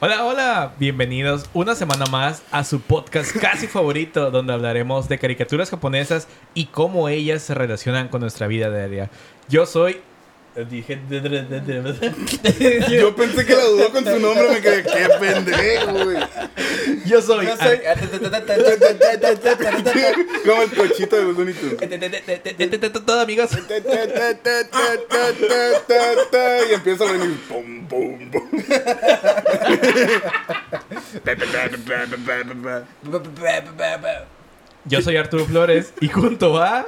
Hola, hola, bienvenidos una semana más a su podcast casi favorito, donde hablaremos de caricaturas japonesas y cómo ellas se relacionan con nuestra vida diaria. Yo soy. Dije. Yo pensé que la dudó con su nombre, me quedé, qué pendejo, güey. Yo soy. Yo soy. Como el cochito de los Tunes. Todo, amigos. Y empieza a venir. Pum, pum, pum. Yo soy Arturo Flores y junto a.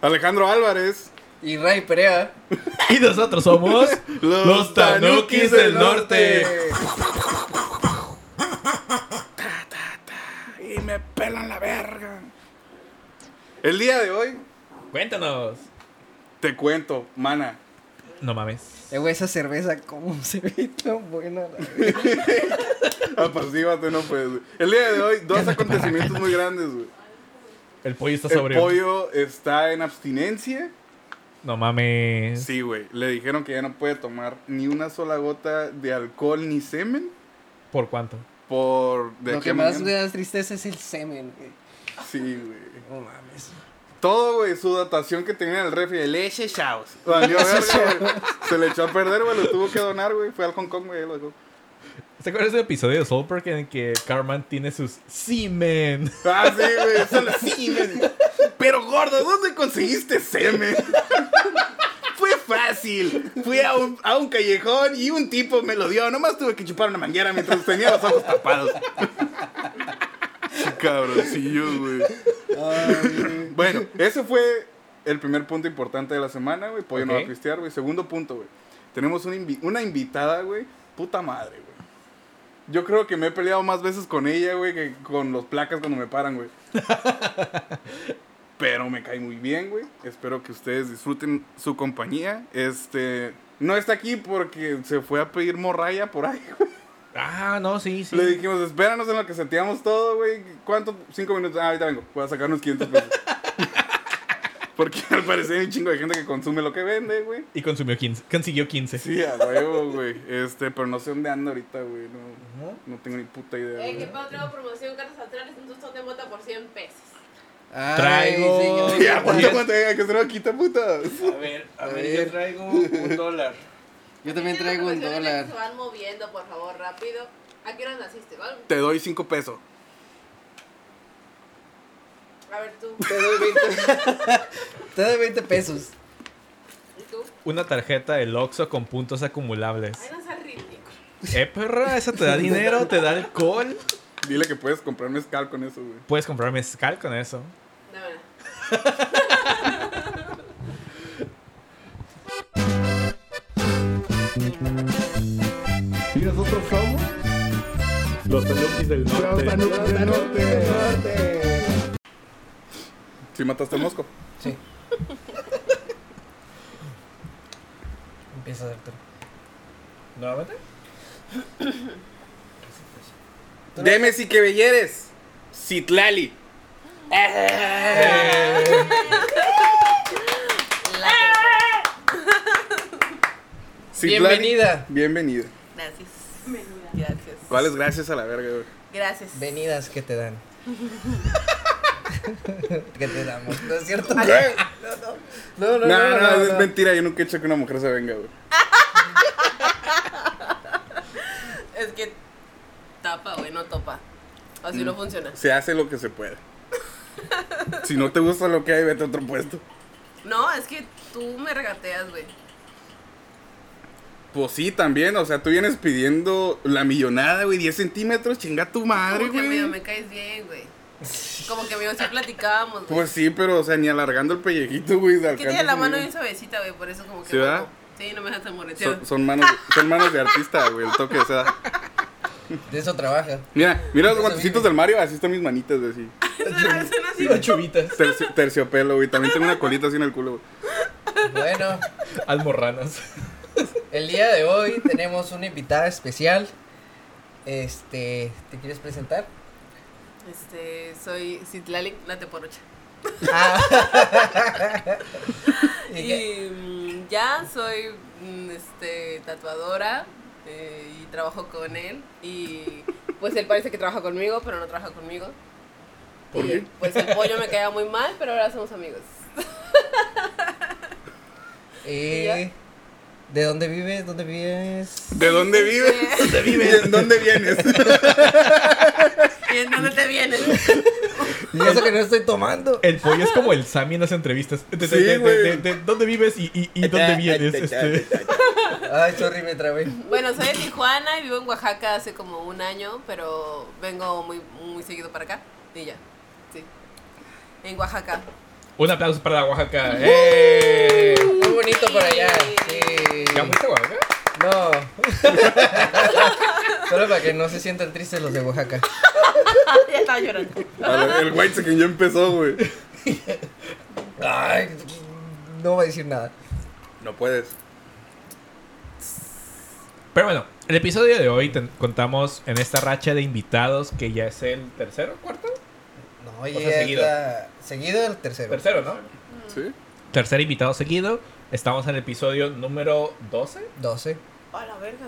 Alejandro Álvarez. Y Ray Perea. Y nosotros somos. Los Tanukis del Norte. Y me pelan la verga. El día de hoy, Cuéntanos. te cuento, mana. No mames. Eh, güey, esa cerveza, ¿cómo se ve tan buena? no puedes. güey. El día de hoy, dos acontecimientos muy grandes, güey. El pollo está El sobre. pollo está en abstinencia. No mames. Sí, güey. Le dijeron que ya no puede tomar ni una sola gota de alcohol ni semen ¿Por cuánto? por de Lo que a más mañana. me da tristeza es el semen, güey. Sí, güey. No mames. Todo, güey, su datación que tenía en el refri de leche chaos. Valió verga, güey. Se le echó a perder, güey, lo tuvo que donar, güey. Fue al Hong Kong, güey, lo dejó. ¿Te acuerdas del episodio de Soul Park en el que Carman tiene sus semen? Ah, sí, güey, solo semen. Pero gordo, ¿dónde conseguiste semen? Fue fácil. Fui a un, a un callejón y un tipo me lo dio. Nomás tuve que chupar una manguera mientras tenía los ojos tapados. Sí, cabroncillo, güey. Bueno, ese fue el primer punto importante de la semana, güey. Pollo no va a pistear, güey. Segundo punto, güey. Tenemos una, invi- una invitada, güey. Puta madre, güey. Yo creo que me he peleado más veces con ella, güey, que con los placas cuando me paran, güey. Pero me cae muy bien, güey. Espero que ustedes disfruten su compañía. Este. No está aquí porque se fue a pedir morraya por ahí, güey. Ah, no, sí, sí. Le dijimos, espéranos en lo que sentíamos todo, güey. ¿Cuánto? Cinco minutos. Ah, ahorita vengo. Voy a sacar unos 500 pesos. Porque al parecer hay un chingo de gente que consume lo que vende, güey. Y consumió 15. Consiguió 15. Sí, a huevo, güey. Este, pero no sé dónde anda ahorita, güey. No, no tengo ni puta idea. Eh, que para traigo promoción cartas astrales, entonces son de mota por 100 pesos. Ay, Traigo- señor. Ya, aguanta, aguanta, hay que hacer una quita, puta. A ver, a A ver, ver. yo traigo un dólar. Yo también traigo un dólar. Se van moviendo, por favor, rápido. ¿A qué hora naciste, vale? Te doy cinco pesos. A ver tú. Te doy 20. Te doy 20 pesos. ¿Y tú? Una tarjeta del Oxxo con puntos acumulables. Ay, no seas ridículo. Eh, perra, eso te da dinero, te da alcohol. Dile que puedes comprar mezcal con eso, güey. Puedes comprar mezcal con eso. De verdad. Y nosotros somos Los Tanukis del del norte. Si mataste al mosco. Sí. Empieza Arturo. ¿Nuevamente? Deme si que belleres. Citlali. Citlali. Bienvenida. Bienvenida. Gracias. Gracias. ¿Cuáles gracias a la verga, güey? Gracias. Venidas que te dan. que te damos, ¿no es cierto? Güey. No, no, No, no, no, no, es no. mentira. Yo nunca he hecho que una mujer se venga, güey. Es que tapa, güey, no topa. Así Mm. no funciona. Se hace lo que se puede. Si no te gusta lo que hay, vete a otro puesto. No, es que tú me regateas, güey. Pues sí, también. O sea, tú vienes pidiendo la millonada, güey. 10 centímetros. Chinga tu madre, güey. me caes bien, güey. Como que medio sí platicábamos, güey. Pues sí, pero, o sea, ni alargando el pellejito, güey. Es que tiene la mano bien suavecita, güey, por eso como que... ¿Sí, verdad? Sí, no me dejas amoreteado. Son, son manos, son manos de artista, güey. El toque, o sea. De eso trabaja. Mira, mira los guantecitos del Mario. Así están mis manitas, güey. Así. Suena, suena así. Las chubitas. Tercio- terciopelo, güey. También tengo una colita así en el culo, güey. Bueno, Almorranas. el día de hoy tenemos una invitada especial. Este, ¿te quieres presentar? Este, soy Citlali, la teporocha. Ah. ¿Y mm, ya soy mm, este, tatuadora eh, y trabajo con él. Y pues él parece que trabaja conmigo, pero no trabaja conmigo. ¿Por y qué? pues el pollo me queda muy mal, pero ahora somos amigos. Eh, ¿De dónde vives? ¿Dónde vives? ¿De dónde vives? ¿Dónde ¿Y en dónde vienes? ¿Y en dónde te vienes? Y eso que no estoy tomando. El pollo es como el Sammy en las entrevistas. De, de- Sí, de- de- güey. de- de- ¿Dónde vives y, y, y dónde vienes? Este, Ay, sorry, me trabé. Bueno, soy de Tijuana y vivo en Oaxaca hace como un año, pero vengo muy, muy seguido para acá. Y ya, sí. En Oaxaca. un aplauso para Oaxaca. ¡Eh! Muy bonito por allá. Sí. ¿Ya fuiste a Oaxaca? No. Solo para que no se sientan tristes los de Oaxaca. ya estaba llorando. Ver, El white que ya empezó, güey. Ay, no voy a decir nada. No puedes. Pero bueno, el episodio de hoy contamos en esta racha de invitados que ya es el tercero, cuarto. No, O ya sea, seguido. Seguido el tercero. Tercero, ¿no? ¿Sí? Tercer invitado seguido. Estamos en el episodio número 12. 12. A la verga.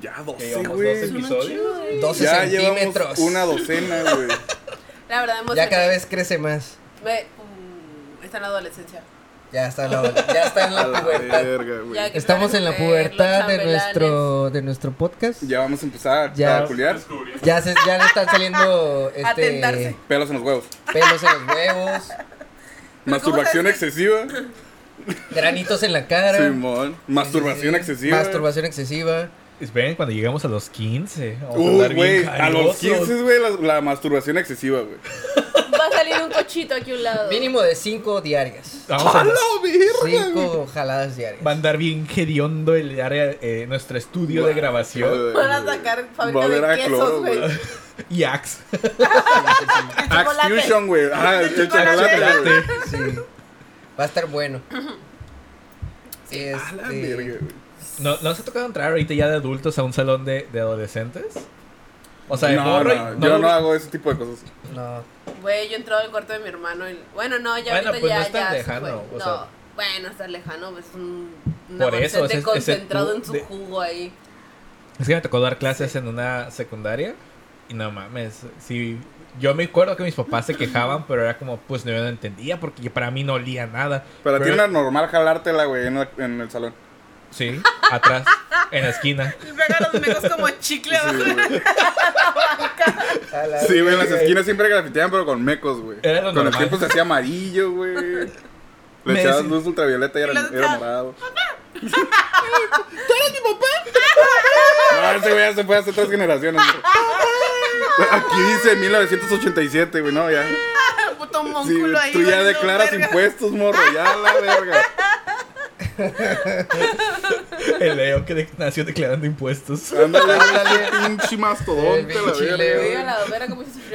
Ya Que 12, llevamos güey. 12 episodios. 12 Ya llevamos centímetros. una docena, güey. La verdad, hemos Ya cada vez crece más. Ve, uh, está en la adolescencia. Ya está en la, ya está en la la pubertad. verga, Estamos en la pubertad de nuestro, de nuestro podcast. Ya vamos a empezar Ya. a culiar. Ya, se, ya le están saliendo este. Pelos en los huevos. pelos en los huevos, Masturbación excesiva. granitos en la cara. Simón. Masturbación Sí, excesiva. Masturbación excesiva. Esperen cuando lleguemos a los 15. Vamos bien güey. A los cariñosos. 15, güey, la, la masturbación excesiva, güey. Va a salir un cochito aquí a un lado. Mínimo de 5 diarias. Vamos a, ¡A la verga! 5 jaladas diarias. va a andar bien hediondo el área, eh, nuestro estudio de grabación. Van a sacar fábrica Va a oler de a quesos, cloro, güey. Y Axe. Axe. Fusion, güey. Ah, el chocolate. chocolate, güey. Sí. Va a estar bueno. A la Este, verga, güey. ¿No, ¿No se ha tocado entrar ahorita ya de adultos a un salón de, de adolescentes? O sea, de no, morro y- no, no yo no hago ese tipo de cosas. no. Güey, yo entraba al cuarto de mi hermano y... Bueno, no, ya Bueno, ahorita pues ya, no es tan ya se lejano, fue. o no, sea. bueno, está lejano, pues un, un Por eso, ese concentrado en su de- jugo ahí. Es que me tocó dar clases en una secundaria y no mames, sí, yo me acuerdo que mis papás se quejaban, pero era como, pues no, yo no entendía porque para mí no olía nada. Para ti Pero- era normal jalártela, güey, en el salón. Sí, atrás, en la esquina. Y pega los mecos como chicle Sí, abajo. güey. A la Sí, güey, en las esquinas siempre grafiteaban, pero con mecos, güey. Era lo Con el normal. tiempo se hacía amarillo, güey. Le Me echabas luz ultravioleta y era, Y la era otra- morado. ¿Tú eres mi papá? No, ese güey ya se fue hace tres generaciones. güey. Aquí dice 1987, güey, no, ya. Puto Sí, mónculo ahí. tú ya declaras verga. impuestos, morro, ya la verga. El Leo que de- nació declarando impuestos. Ándale, Ándale. pinche mastodonte, la verga. La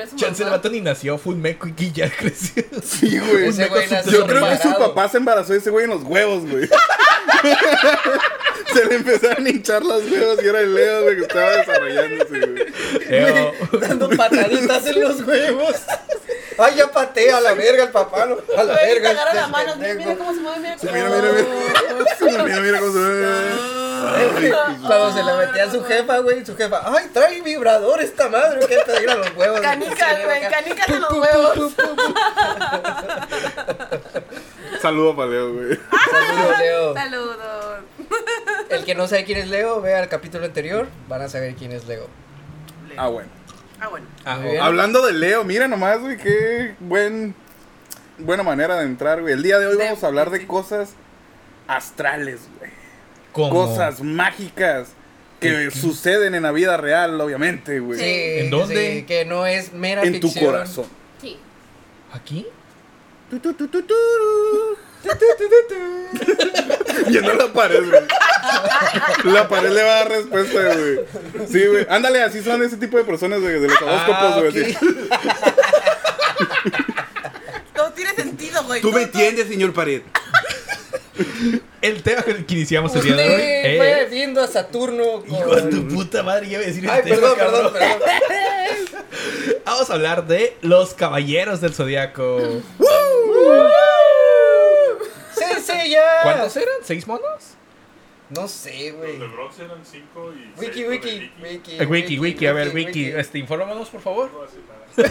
su Chance el vato ni nació, fue un meco y ya creció. Sí, güey. Ese güey nació Yo creo que su papá se embarazó de ese güey en los huevos, güey. se le empezaron a hinchar los huevos y era el Leo, güey, que estaba desarrollándose, güey. Leo, Dando pataditas en los huevos. Ay, ya patea a la verga el papá. no, A la Güey, verga. te agarra este la mano. Mira, cómo se mueve, mira cómo mira, mira, mira. Mira, mira cómo se ve. Cuando se le metía a su jefa, güey, su jefa, ay, trae vibrador esta madre, que a los huevos. Canicas, güey, canicas en los huevos. Saludo para Leo, güey. Saludos, Leo. Saludos. El que no sabe quién es Leo, vea el capítulo anterior, van a saber quién es Leo. Ah, bueno. Ah, bueno. ah, bien. Hablando de Leo, mira nomás, güey, qué buen, buena manera de entrar, güey. El día de hoy vamos a hablar de cosas astrales, güey. como- Cosas mágicas que suceden en la vida real, obviamente, güey. Sí, ¿En dónde? sí, que no es mera En tu corazón. Sí. ¿Aquí? Viendo la pared, güey. La pared le va a dar respuesta, güey. Sí, güey. Ándale, así son ese tipo de personas de, de los horóscopos, Ah, güey. ok. así. Todo tiene sentido, güey. Tú me entiendes, señor pared. El tema con el que iniciamos el día de hoy Usted fue es... viendo a Saturno con... Hijo de tu puta madre, ya iba a decir el Ay, tema, perdón, cabrón. perdón, perdón. Vamos a hablar de los caballeros del zodiaco. Ya. ¿Cuántos eran? ¿Seis monos? No sé, güey. Los de Bronx eran 5 y. Wiki, seis wiki, wiki. Eh, wiki, wiki, a ver, wiki. Este, infórmanos, por favor. No güey.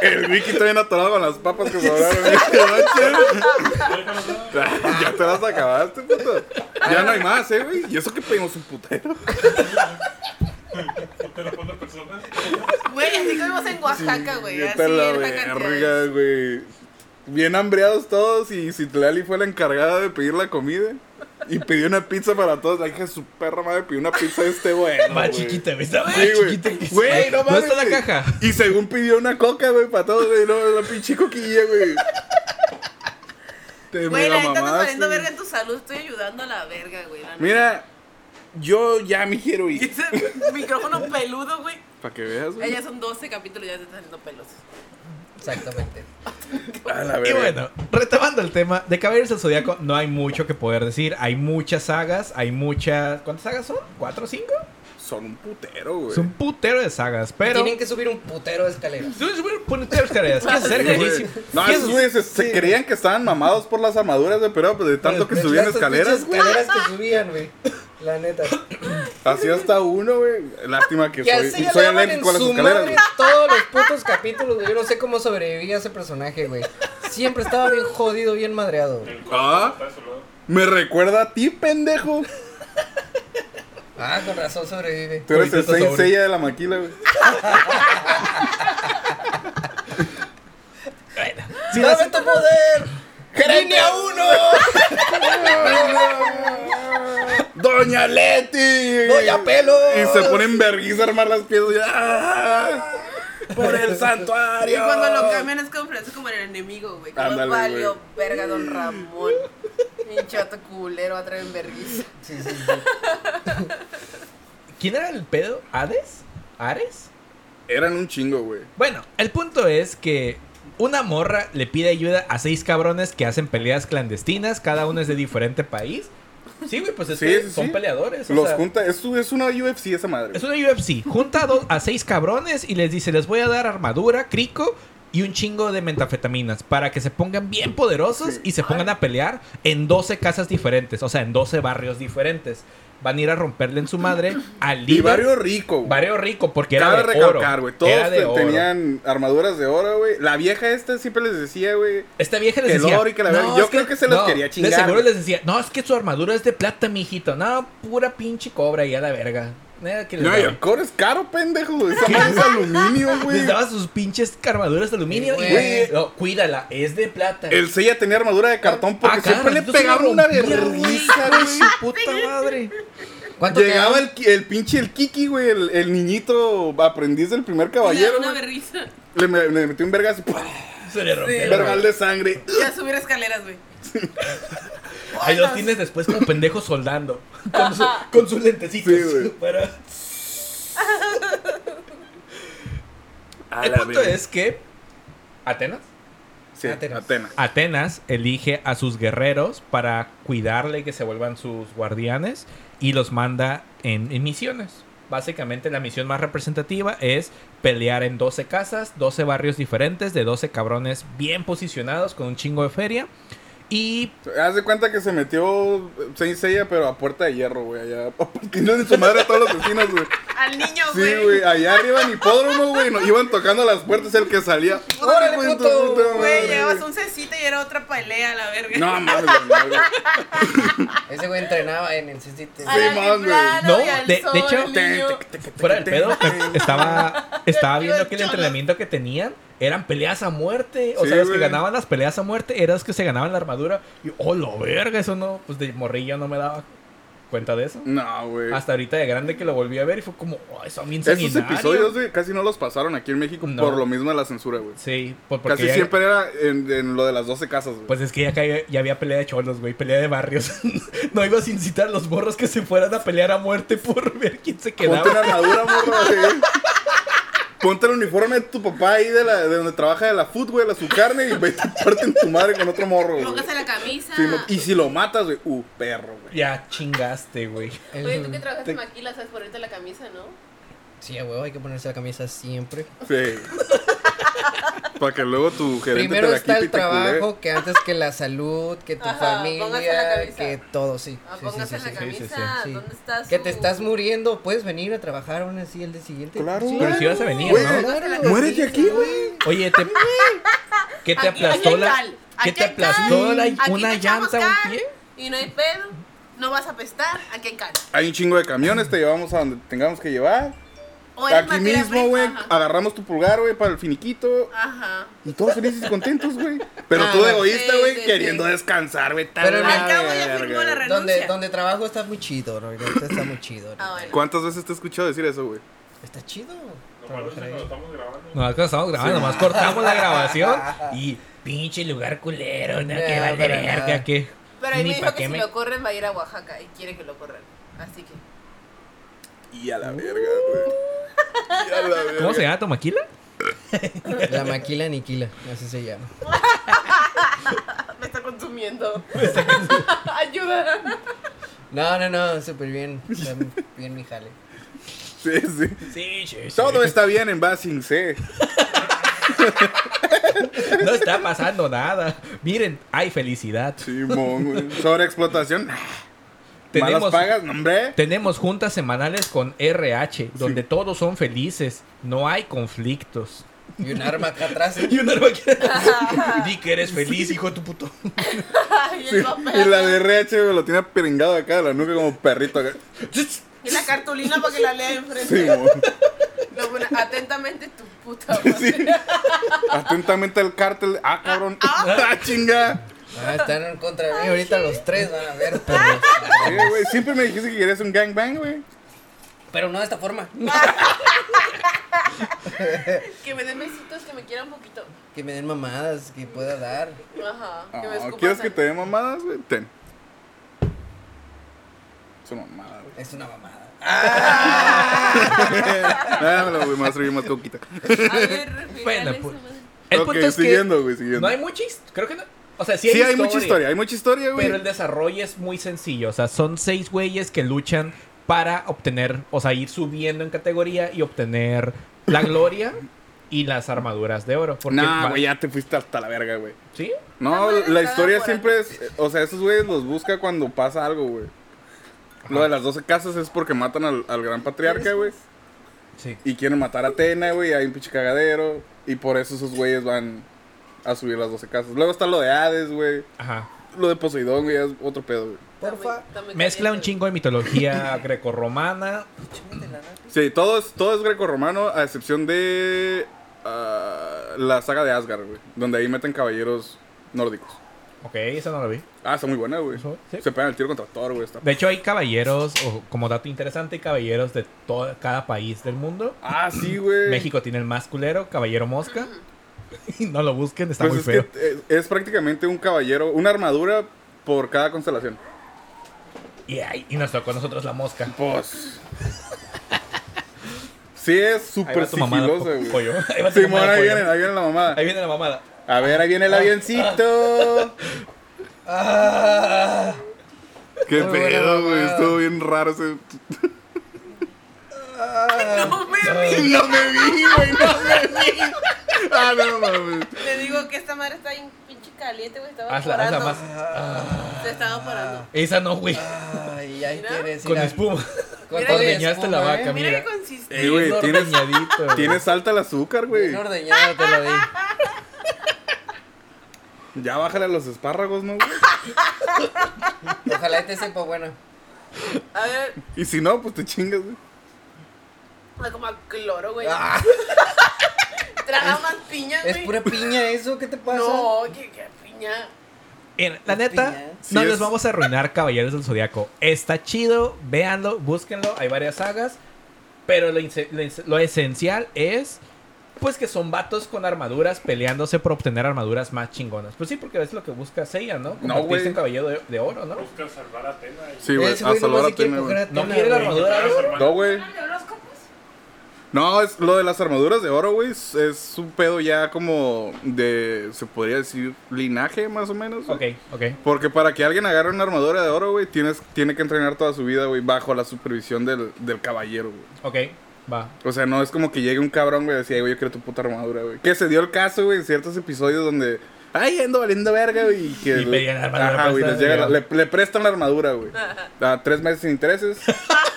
El wiki está bien atorado con las papas que sobraron. ya te las acabaste, puto. Ya no hay más, eh, güey. Y eso que pedimos un putero. Pone personas. Güey, así comimos en Oaxaca, güey. Así en la verga, cantidad. güey. Bien hambreados todos y Citlali fue la encargada de pedir la comida. Y pidió una pizza para todos. La hija de su perra madre pidió una pizza de este bueno. Más güey. chiquita, güey. Está más Sí, güey. chiquita que Güey, no ¿Dónde mames. está la güey. caja? Y según pidió una coca, güey, para todos, güey. No, la pinche coquilla, güey. Te Güey, la mamaste, valiendo güey. verga en tu salud. Estoy ayudando a la verga, güey. Mira, yo ya me quiero Y ir. ese micrófono peludo, güey. Para que veas, güey. Ella son 12 capítulos y ya te están saliendo pelos. Exactamente. Y bueno, retomando el tema, de Caballeros del Zodíaco no hay mucho que poder decir. Hay muchas sagas, hay muchas. ¿Cuántas sagas son? ¿Cuatro o cinco? Son un putero, güey. Es un putero de sagas, pero. Tienen que subir un putero de escaleras. Tú eres un putero de escaleras. ¿Quieres hacer Güey. ejercicio? No, ¿Quieres- esos güeyes se, se creían que estaban mamados por las armaduras, güey, pero pues, de tanto que De subían escaleras, escaleras que subían, güey. La neta. Así hasta uno, güey. Lástima que soy, soy alérgico a las su escaleras, madre todos los putos capítulos, güey. Yo no sé cómo sobrevivía ese personaje, güey. Siempre estaba bien jodido, bien madreado. güey. El Ah. Me recuerda a ti, pendejo. Ah, con razón sobrevive. Tú eres el Ahorita Saint. Seiya de la maquila, güey. Si ¡Dame tu poder! ¡Línea 1! ¡Doña Leti! ¡Doña Pelo! Y se ponen vergüenza a armar las piezas. y, ¡ah! ¡Por el Y santuario! cuando lo cambian es como Francisco como el enemigo, güey. Como Ándale, valió verga don Ramón. Hinchato culero a traer en vergüenza. Sí, sí, sí. ¿Quién era el pedo? ¿Hades? ¿Ares? Eran un chingo, güey. Bueno, el punto es que una morra le pide ayuda a seis cabrones que hacen peleas clandestinas, cada uno es de diferente país. Sí, güey, pues es Sí, que sí, son sí. peleadores. o Los sea, junta. Es, es una UFC esa madre. es una UFC. Junta a, dos- a seis cabrones y les dice, les voy a dar armadura, crico y un chingo de metafetaminas para que se pongan bien poderosos Sí. y se pongan a pelear en 12 casas diferentes, o sea, en 12 barrios diferentes. Van a ir a romperle en su madre al Y líder. barrio rico. güey. Barrio rico, porque era Cabe de recalcar, oro. güey. Todos Era de te- oro. tenían armaduras de oro, güey. La vieja esta siempre les decía, güey. Esta vieja les el decía. oro y que la verga. Yo creo que se los quería chingar, De seguro les decía, no, es que su armadura es de plata, mijito. No, pura pinche cobra y a la verga. Nada que les No, y el cobre es caro, pendejo. Esa madre es aluminio, güey. Les daba sus pinches armaduras de aluminio. Sí, y, güey. no, cuídala, es de plata. El Seiya tenía armadura de cartón porque Ah, siempre le la una vergüenza, güey, güey. Su puta madre. ¿Cuánto Llegaba el, el pinche el Kiki, güey, el, el niñito aprendiz del primer caballero, Una güey. Le, me- le metió un vergazo. Se le rompió. Sí. vergal de sangre. Ya subir escaleras, güey. Ahí los tienes después como pendejos soldando. Con, su- con sus lentecitos. Sí, güey. para- El punto es que. Atenas. Sí, Atenas. Atenas. Atenas elige a sus guerreros para cuidarle y que se vuelvan sus guardianes y los manda en, en misiones. Básicamente la misión más representativa es pelear en 12 casas, 12 barrios diferentes de 12 cabrones bien posicionados con un chingo de feria. Y Haz de cuenta que se metió Saint Seiya, pero a puerta de hierro, güey. Allá. Partiendo en su madre a todos los vecinos, güey. Al niño, Sí, güey. güey. Allá arriba en hipódromo, güey. no- iban tocando las puertas, el que salía. ¡Órale, Güey, güey. a un cecita y era otra pelea, la verga. No mames, güey, güey. Ese güey entrenaba en el. Al Sí, man, güey. No, de- hecho- fuera del pedo, estaba, estaba viendo que el entrenamiento que tenían eran peleas a muerte. O Sí, sea, los que ganaban las peleas a muerte eran los que se ganaban la armadura. Y, oh, lo verga, eso no, pues de morrillo no me daba cuenta de eso. No, güey. Hasta ahorita de grande que lo volví a ver y fue como, oh, son bien Esos sanguinarios". episodios, güey, casi no los pasaron aquí en México No. por lo mismo de la censura, güey. Sí, por- porque Casi ya- siempre era en, en lo de las 12 casas, güey. Pues es que ya, caía- ya había pelea de cholos, güey, pelea de barrios. no ibas a incitar a los morros que se fueran a pelear a muerte por ver quién se Ponte una quedaba. armadura, morro, güey. Ponte el uniforme de tu papá ahí de, la, de donde trabaja de la food, güey, la su carne y vete a parte en tu madre con otro morro, güey. Póngase la camisa. Sí, no- y si lo matas, güey, uh, perro, güey. Ya chingaste, güey. Oye, tú que trabajas en maquila, sabes ponerte la camisa, ¿no? Sí, a huevo, hay que ponerse la camisa siempre. Sí. Para que luego tu gerente Primero te la está el culé. trabajo que antes que la salud, que tu Ajá, familia, que todo, sí. Ah, Sí, sí, póngase sí, la sí, camisa. sí, sí. ¿Dónde está Que su- te estás muriendo, puedes venir a trabajar aún así el día siguiente. Claro, Sí, Pero si vas a venir, Güey, ¿no? claro. Muérete aquí, güey. Oye, te... ¿qué te Aquí- aplastó aquí la... ¿Qué te aplastó la... Una llanta, un pie? Y no hay pedo. No vas a apestar. Aquí hay cal. Hay un chingo de camiones, te llevamos a donde tengamos que llevar. O eres Aquí mismo, güey, agarramos tu pulgar, güey, para el finiquito. Ajá. Y todos felices y contentos, güey. Pero Ah, tú de egoísta, sí, güey, sí, queriendo sí. descansar, güey. Pero al cabo ya firmó la renuncia. Donde, donde trabajo está muy chido, ¿no? Está muy chido. Ah, bueno. ¿Cuántas veces te he escuchado decir eso, güey? Está chido. Cuando estamos grabando. No, estamos grabando, nomás cortamos la grabación y pinche lugar culero, no, No, que verga, nada. que... Pero Ni me dijo que si me- lo corren va a ir a Oaxaca y quiere que lo corran. Así que. Y a la verga, güey. Y a la verga. ¿Cómo se llama tu maquila? La maquila aniquila, así se llama. Me está consumiendo. Ayuda. No, no, no, súper bien. Está bien mi jale. Sí, sí. Sí, sí, sí. Todo está bien en Basing C. No está pasando nada. Miren, hay felicidad. Simón, güey. Sobre explotación. Malas Tenemos, pagas, no, hombre. tenemos juntas semanales con RH, donde todos son felices. No hay conflictos. Y un arma acá atrás. Y una máquina. Di que eres feliz, hijo de tu puto. y, Sí. Y la de RH, lo tiene peringado acá la nuca como perrito acá. Y la cartulina para que la lea enfrente. Lo pone, atentamente tu puta madre. Sí. Atentamente el cártel. Ah, cabrón. Ah, chinga. Ah, están en contra de mí. Ahorita los tres van a ver, güey. Siempre me dijiste que querías un gangbang, güey. Pero no de esta forma. Que me den besitos, que me quiera un poquito. Que me den mamadas, que pueda dar. Ajá. Que me escupan ¿Quieres que te dé mamadas, güey? Ten. Es una mamada, güey. Es una mamada. Güey. Servir más coquita. A ver, Bueno, eso, pues. El punto es siguiendo, güey, que siguiendo. no hay mucha his- Creo que no. O sea, sí hay, sí, hay mucha historia, hay mucha historia, güey. Pero el desarrollo es muy sencillo. O sea, son seis güeyes que luchan para obtener, o sea, ir subiendo en categoría y obtener la gloria y las armaduras de oro. Porque Nah, güey, ya te fuiste hasta la verga, güey. ¿Sí? No, La historia siempre es. O sea, esos güeyes los busca cuando pasa algo, güey. Lo de las 12 casas es porque matan al, al gran patriarca, güey. Sí. Y quieren matar a Atena, güey. Hay un pinche cagadero. Y por eso esos güeyes van a subir las 12 casas. Luego está lo de Hades, güey. Ajá. Lo de Poseidón, güey, es otro pedo, güey. Porfa. Mezcla un chingo de mitología grecorromana. Sí, todo es, todo es greco-romano, a excepción de ah, la saga de Asgard, güey. Donde ahí meten caballeros nórdicos. Ok, esa no la vi. Ah, está muy buena, güey. Sí. Se pegan el tiro contra Thor, güey. Está... De hecho, hay caballeros, o como dato interesante, hay caballeros de todo, cada país del mundo. Ah, sí, güey. México tiene el más culero, Caballero Mosca. Y no lo busquen, está Pues muy es feo. que es, prácticamente un caballero, una armadura por cada constelación. Y, ay, y nos tocó a nosotros la mosca. Pues. Sí, es Ahí súper po- güey. pollo. Ahí va Simón, mamada, ahí pollo. viene, ahí viene la mamada. Ahí viene la mamada. A ver, ahí viene el avioncito. Ah, Qué Muy buena pedo, güey. Estuvo bien raro ese. No me vi. No me vi, güey, no me vi. Ah, no mames. Le digo que esta madre está bien pinche caliente, güey. Estaba Hazla, hazla porando. más. Se estaba porando. Esa no, güey. Ay, ahí Mira. tienes. Con mira. espuma. Con Mira ordeñaste la espuma, vaca, ¿eh? Mira mira. qué consiste. Eh, güey, tienes- ordeñadito, güey. Tiene salta el azúcar, güey. Bien ordeñado te lo di. Ya bájale a los espárragos, ¿no, güey? Ojalá y te sepa bueno. A ver, Y si no, pues te chingas, güey. Como a cloro, güey. Ah, Traga más piña, güey. es pura piña eso, ¿qué te pasa? No, que, que piña. En- la neta, piña. no Sí les es. vamos a arruinar Caballeros del Zodiaco. Está chido, véanlo, búsquenlo. Hay varias sagas. Pero lo, lo esencial es. Pues que son vatos con armaduras peleándose por obtener armaduras más chingonas. Pues sí, porque es lo que busca Seiya, ¿no? No, Convertirse güey. en caballero de, de oro, ¿no? Busca salvar a Atena y... Sí, güey, a salvar a Atena. No quiere la güey. armadura de oro. No, güey. No, es lo de las armaduras de oro, güey. Es, un pedo ya como de. Se podría decir linaje, más o menos. Ok, ok. Porque para que alguien agarre una armadura de oro, güey, tienes, tiene que entrenar toda su vida, güey, bajo la supervisión del, del caballero, güey. Ok. Va. O sea, no es como que llegue un cabrón, güey, y decía, güey, yo quiero tu puta armadura, güey. Que se dio el caso, güey, en ciertos episodios donde. Ay, ando valiendo verga, güey. Y que. Y pedían la armadura Ajá, güey, les prestada, llega la- digamos. le, le prestan la armadura, güey. A tres meses sin intereses.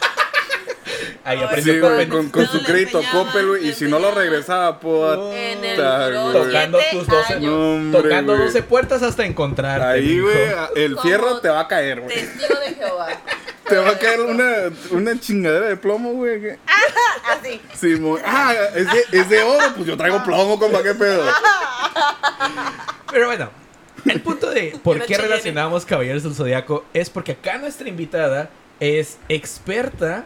Ahí aprendió Sí, con güey, con, su crédito Coppel, güey. Y si no lo regresaba, puta, En el güey. Tocando tus 12 años. No, hombre, Tocando güey. 12 puertas hasta encontrarte. Ahí, güey, el fierro te va a caer, güey. Testigo de Jehová. Te va a caer una, una chingadera de plomo, güey. Así. Simón. Ah, es de, es de oro, pues yo traigo plomo, compa, qué pedo. Pero bueno, el punto de por qué relacionamos Caballeros del Zodiaco es porque acá nuestra invitada es experta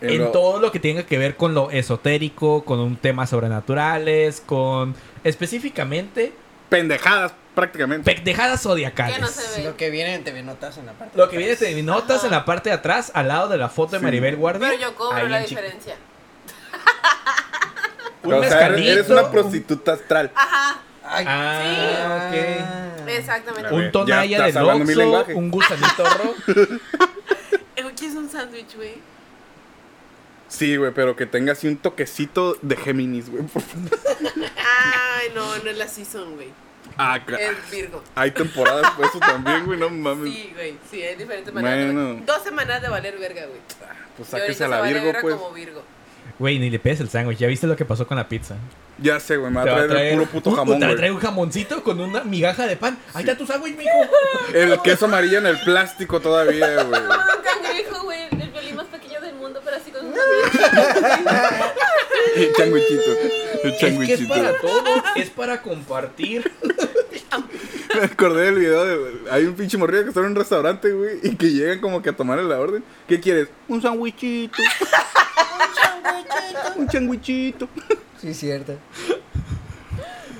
en lo- todo lo que tenga que ver con lo esotérico, con un temas sobrenaturales, con específicamente Pendejadas, prácticamente. pendejadas zodiacales. Que no se ve. Lo que viene en TV Notas en la parte. Lo que de viene atrás. de notas en la parte de atrás, al lado de la foto de Sí. Maribel Guardia. Pero yo cobro la en chico. diferencia. Un o sea, eres, eres una prostituta astral. Ajá. Ay, Ah, ok. Exactamente. Un tonalla de lenguaje. un gusanito rojo. ¿Qué es un sándwich, güey? Sí, güey, pero que tenga así un toquecito de Géminis, güey. por favor. Ay, no, no es la season, güey. Ah, ca- Es Virgo. hay temporadas por eso también, güey, no mames. Sí, güey. Sí, hay diferentes maneras. de- Bueno. Dos semanas de valer verga, güey. Pues sáquese a la Virgo, verga pues. como Virgo. Güey, ni le pedes el sándwich. ¿Ya viste lo que pasó con la pizza? Ya sé, güey, me Te va va a traer, el puro puto un- jamón, Te va a güey. traer un jamoncito con una migaja de pan. Ahí está tu sándwich, mijo. El queso amarillo en el plástico todavía, güey. Un cangrejo, güey. El violín más pequeño del mundo, El changuichito. El Es que es changuichito. para todos. Es para compartir. Me acordé del video de. Hay un pinche morrillo que está en un restaurante, güey, y que llegan como que a tomarle la orden. ¿Qué quieres? Un sandwichito. un changuichito. Sí, cierto.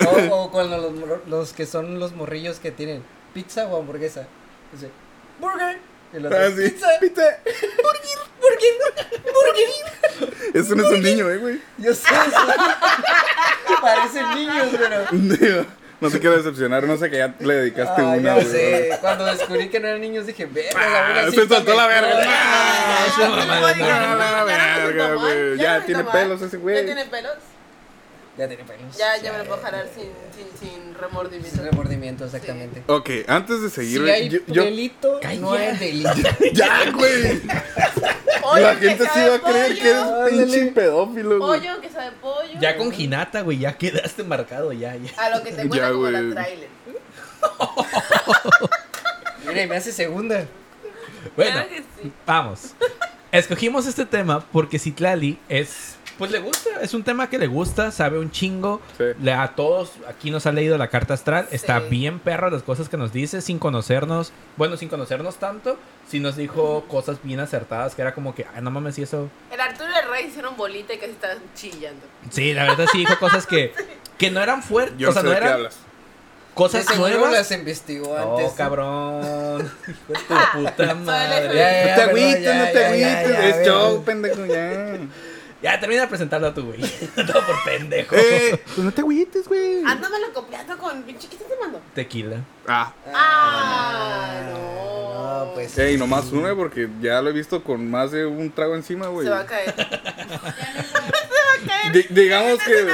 O, o cuando los, los que son los morrillos que tienen pizza o hamburguesa. Dice, burger. Y el otro, Ah, sí. pizza. Pizza. Burger. Burger. Eso no es un niño, eh, güey. Yo sé. sí. Parecen niños, pero. No te quiero decepcionar, no sé que ya le dedicaste Ah, una, ya güey. sé. Cuando descubrí que no eran niños dije, verga, Ah, se soltó la verga. mejor". Ah. Ah, la güey. Ya tiene pelos ese güey. Ya tiene pelos. Ya tiene pelos. Ya, ya me lo puedo jalar sin, sin, sin remordimiento. Sin remordimiento, exactamente. Ok, antes de seguir, Si hay yo, yo- delito, no hay delito. Ya, güey. Pollo La que gente sí sabe va a creer que eres pollo. pinche pedófilo, güey. Pollo que sabe pollo. Ya con Ginata, güey, ya quedaste marcado, ya, ya. A lo que te cuenta como la trailer. Mira, y me hace segunda. Bueno, Claro sí. vamos. Escogimos este tema porque Citlali es, pues le gusta, es un tema que le gusta, sabe un chingo. Sí. Le, a todos aquí nos ha leído la carta astral. Está bien perra las cosas que nos dice sin conocernos. Bueno, sin conocernos tanto. Sí nos dijo cosas bien acertadas que era como que, ay, no mames, y eso. El Arturo y el Rey hicieron bolita y casi estaban chillando. Sí, la verdad sí dijo cosas que, que no eran fuertes. Yo o sea, sé no de qué eran hablas. De cosas seguro nuevas. las investigó antes. Oh, cabrón. Hijo de tu puta madre. FBI. Ya, ya, No te agüites, no te agüites. Es show, pendejo, ya. Ya, termina de presentarlo tú, güey. Todo por pendejo. Eh, pues no te agüites, güey. Ándamelo copiando con pinche ¿qué te mando? Tequila. Ah, Ah, no. No, pues. ey, nomás una porque ya lo he visto con más de un trago encima, güey. Se va a caer. Se va a caer. Di- digamos que. De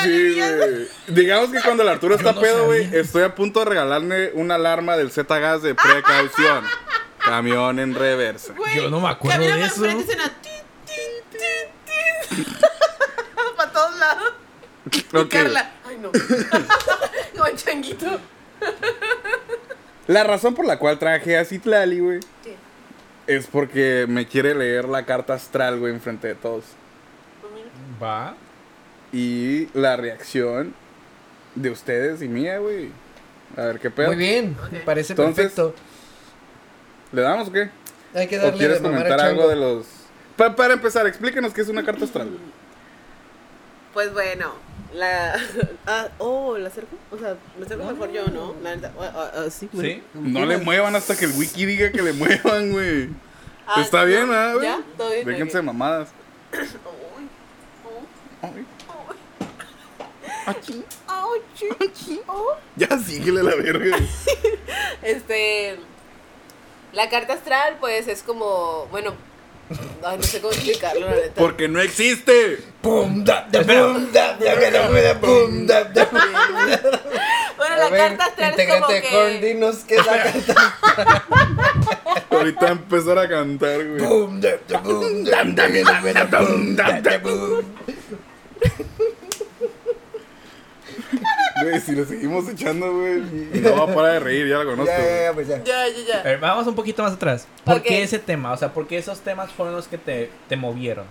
Sí. Digamos que cuando el Arturo está no pedo, güey, estoy a punto de regalarle una alarma del Z-Gas de precaución. Camión en reversa. Yo no me acuerdo de eso. enfrente y suena tin, tin, tin, tin. Para todos lados. Carla. Ay, no. El changuito. La razón por la cual traje a Citlali, güey, Sí. es porque me quiere leer la carta astral, güey, enfrente de todos. Va. Y la reacción de ustedes y mía, güey. A ver qué pedo. Muy bien, parece Entonces, perfecto. ¿Le damos o qué? Hay que ¿O darle quieres de mamar comentar al algo chango. de los. Pa- para empezar, explíquenos qué es una carta astral. Güey. Pues bueno, la. Ah, oh, ¿la acerco? O sea, me acerco mejor yo, ¿no? La neta. ah, ah, sí, bueno. ¿Sí? No le muevan hasta que el wiki diga que le muevan, güey. Ah, Está ¿no? bien, ¿ah, güey? ¿Ya? ¿Todo bien? Déjense mamadas. Ay, Ay, ay, ay, oh. Ya síguele la verga. güey. Este. La carta astral, pues es como. Bueno, Ay, no sé cómo explicarlo, la neta. Porque no existe. Pum, da, da, pum, da, da, da, da, da, pum, da, da. Bueno, la ver, carta astral es como integrante de Korn, que... dinos qué es la carta. Ahorita va a empezar a cantar, güey. Pum, da, da, pum, da, da, da, da, da, pum, da, da, pum. Güey, si le seguimos echando, güey, no va a parar de reír, ya la conozco. Ya, ya, ya, pues ya. Ya, ya, ya. A ver, vamos un poquito más atrás. ¿Por Ok. qué ese tema? O sea, ¿por qué esos temas fueron los que te, te movieron?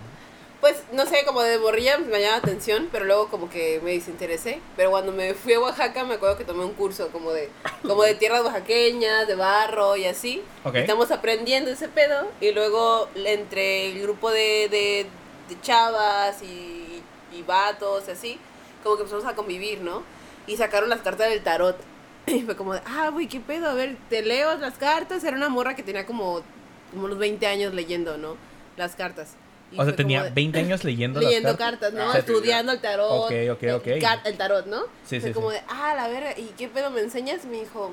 Pues, no sé, como de borrilla me llamaba la atención, pero luego como que me desinteresé. Pero cuando me fui a Oaxaca me acuerdo que tomé un curso como de, como de tierras oaxaqueñas, de barro y así. Ok. Estamos aprendiendo ese pedo y luego entre el grupo de, de, de chavas y, y vatos y así, como que empezamos a convivir, ¿no? Y sacaron las cartas del tarot. Y fue como de, ah, güey, ¿qué pedo? A ver, te leo las cartas. Era una morra que tenía como, como unos 20 años leyendo, ¿no? Las cartas. Y O sea, tenía de- 20 años leyendo, leyendo las cartas. cartas, ¿no? Ah, Estudiando el tarot. Ok, ok, ok. El, tarot, ¿no? Sí, Fue sí, como sí. de, ah, la verga, ¿y qué pedo me enseñas? Me dijo,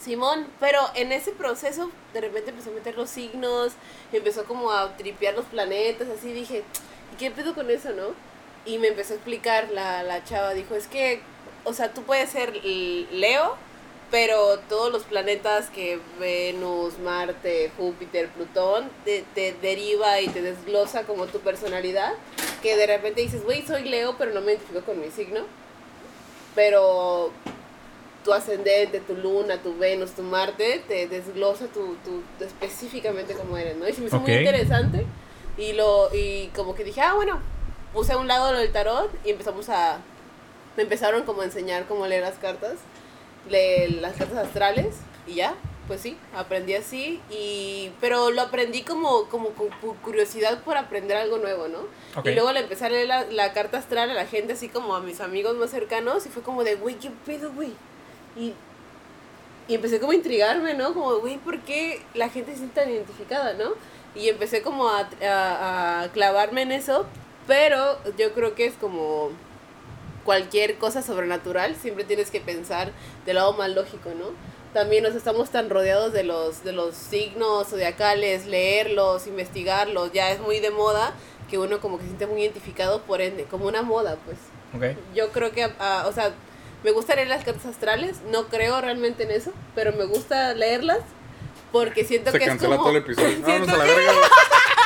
Simón, pero en ese proceso de repente empezó a meter los signos, empezó como a tripear los planetas, así dije, ¿y qué pedo con eso, no? Y me empezó a explicar la, la chava, dijo, es que, o sea, tú puedes ser Leo, pero todos los planetas que Venus, Marte, Júpiter, Plutón, te, te deriva y te desglosa como tu personalidad, que de repente dices, güey, soy Leo, pero no me identifico con mi signo, pero tu ascendente, tu luna, tu Venus, tu Marte, te desglosa tu, tu específicamente como eres, ¿no? Y se me hizo muy interesante y lo y como que dije, ah, bueno, puse a un lado lo del tarot y empezamos a me empezaron como a enseñar cómo leer las cartas, leer las cartas astrales y ya, pues sí, aprendí así y pero lo aprendí como como con cu- curiosidad por aprender algo nuevo, ¿no? Ok. Y luego le empecé a leer la, la carta astral a la gente así como a mis amigos más cercanos y fue como de, güey, ¿qué pedo, güey? Y, y empecé como a intrigarme, ¿no? Como, güey, ¿por qué la gente se siente tan identificada, no? Y empecé como a, a, a clavarme en eso, pero yo creo que es como cualquier cosa sobrenatural, siempre tienes que pensar del lado más lógico, ¿no? También nos estamos tan rodeados de los, de los signos zodiacales, leerlos, investigarlos, ya es muy de moda que uno como que se siente muy identificado por ende, como una moda, pues Ok. yo creo que, ah, o sea, me gusta leer las cartas astrales, no creo realmente en eso, pero me gusta leerlas porque siento Se que es como... todo el episodio. Vámonos a la verga.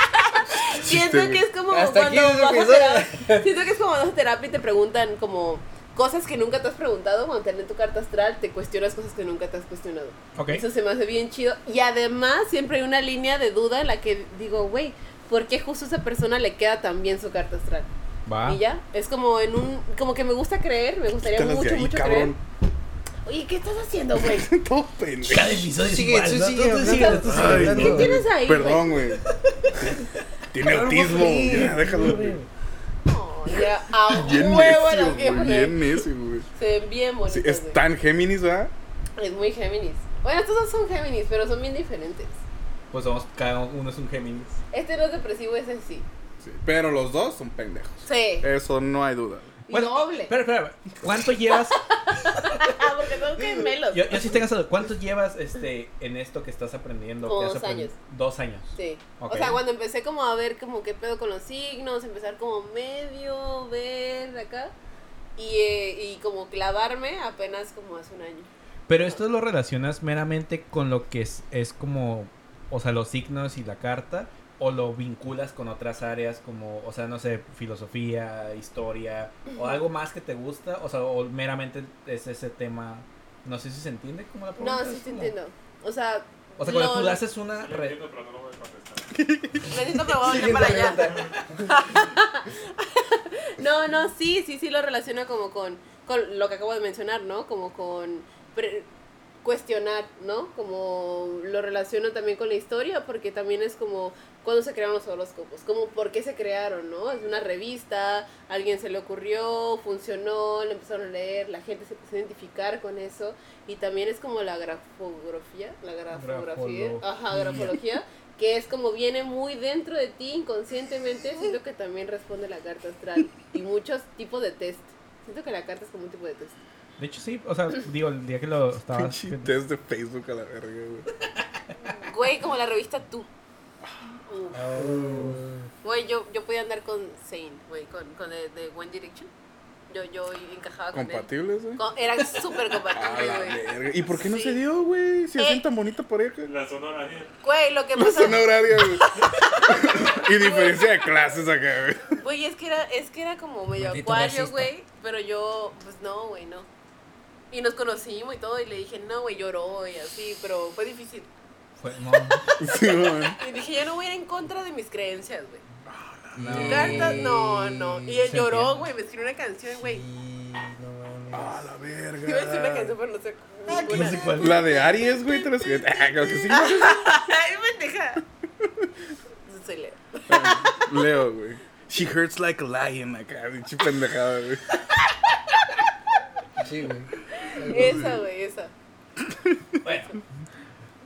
Siento que es como Hasta cuando vas a terapia, siento que es como vas a terapia y te preguntan como cosas que nunca te has preguntado cuando te leen tu carta astral, te cuestionas cosas que nunca te has cuestionado. Ok. Eso se me hace bien chido. Y además siempre hay una línea de duda en la que digo, güey, ¿por qué justo a esa persona le queda tan bien su carta astral? Va. Y ya, es como en un, como que me gusta creer, me gustaría Quítalas de mucho, ahí, mucho cabrón. creer. Oye, ¿qué estás haciendo, güey? Todo pendejo. Cada episodio es Sigue, igual, tú ¿no? sigue Tú- tú. ¿Qué tienes ahí, Perdón, güey. Tiene autismo. Ya, déjalo. Oh, ya, a Bien huevo necio, güey. Bien necio, güey. Se ven bien bonitas. Sí, es güey. tan Géminis, ¿verdad? Es muy Géminis. Bueno, estos dos son Géminis, pero son bien diferentes. Pues somos, cada uno es un Géminis. Este no es depresivo, ese sí. Sí. Pero los dos son pendejos. Sí. Eso no hay duda. Y doble. Espera, espera. ¿Cuánto llevas? Porque son gemelos. Yo, yo sí tengo esa- ¿Cuánto llevas este, en esto que estás aprendiendo? Como que has dos aprendido? años. Dos años. Sí. O sea, cuando empecé como a ver como qué pedo con los signos, empezar como medio ver acá y, eh, y como clavarme apenas como hace un año. Pero esto lo relacionas meramente con lo que es, es como, o sea, los signos y la carta, o lo vinculas con otras áreas como, o sea, no sé, filosofía, historia, o algo más que te gusta, o sea, o meramente es ese tema, no sé si se entiende como la pregunta. No, sí como- entiendo. O sea, O sea, cuando lo- tú haces una... Entiendo, pero no lo voy a contestar. Necesito probar ya para allá. No, no, sí, sí, sí lo relaciona como con, con lo que acabo de mencionar, ¿no? Como con pre- cuestionar, ¿no? Como lo relaciono también con la historia, porque también es como cuando se crearon los horóscopos, como por qué se crearon, ¿no? Es una revista, a alguien se le ocurrió, funcionó, lo empezaron a leer, la gente se empezó a identificar con eso, y también es como la grafografía, la grafografía, Grafología. ajá, grafología, que es como viene muy dentro de ti inconscientemente, siento que también responde la carta astral y muchos tipos de test. Siento que la carta es como un tipo de test. De hecho, sí, o sea, digo, el día que lo estaba... Test de Facebook a la verga, güey. Güey, como la revista Tú. Oh. Güey, yo, yo podía andar con Zayn, güey, con, con el de One Direction. Yo, yo encajaba con él. ¿Compatibles, güey? Con- Era súper A compatible, la güey. verga. ¿Y por qué no Sí. se dio, güey? Si hacen Eh. tan bonita pareja. La zona horaria. Güey, lo que La pasa, zona horaria, güey. y diferencia de clases acá, güey. güey, es que era, es que era como medio Maldito acuario, güey. Pero yo, pues no, güey, no. Y nos conocimos y todo, y le dije, no, güey, lloró y así, pero fue difícil. Fue- no. Sí, güey. Y dije, yo no voy a ir en contra de mis creencias, güey. No. Cartas, no, no. Y él lloró, güey, me escribió una canción, güey. Sí, no A mames. la Iba a decir una canción, verga. pero no sé. No ninguna. sé cuál. La de Aries, güey, te la escribí. Ah, creo que sí. Ay, pendeja. Soy Leo. Leo, güey. She hurts like a lion acá, pinche pendejada, güey. Sí, güey. Esa, güey, esa. Bueno,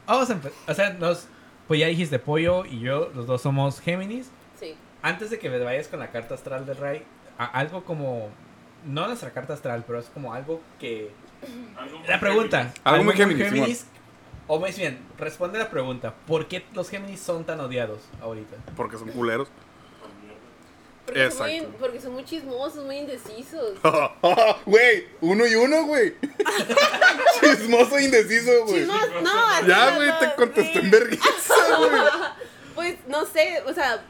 vamos a empezar. O sea, nos, pues ya dijiste Pollo y yo, los dos somos Géminis. Sí. Antes de que me vayas con la carta astral del Ray, a- algo como. No nuestra carta astral, pero es como algo que. Algo La pregunta. Algo muy Géminis, o más bien, responde la pregunta: ¿por qué los Géminis son tan odiados ahorita? Porque son culeros. Porque son, muy, Exacto. porque son muy chismosos, muy indecisos. Güey, uno y uno, güey. Chismoso e indeciso, güey. No, así Ya, güey, te contesté en vergüenza, güey. Pues no sé, o sea,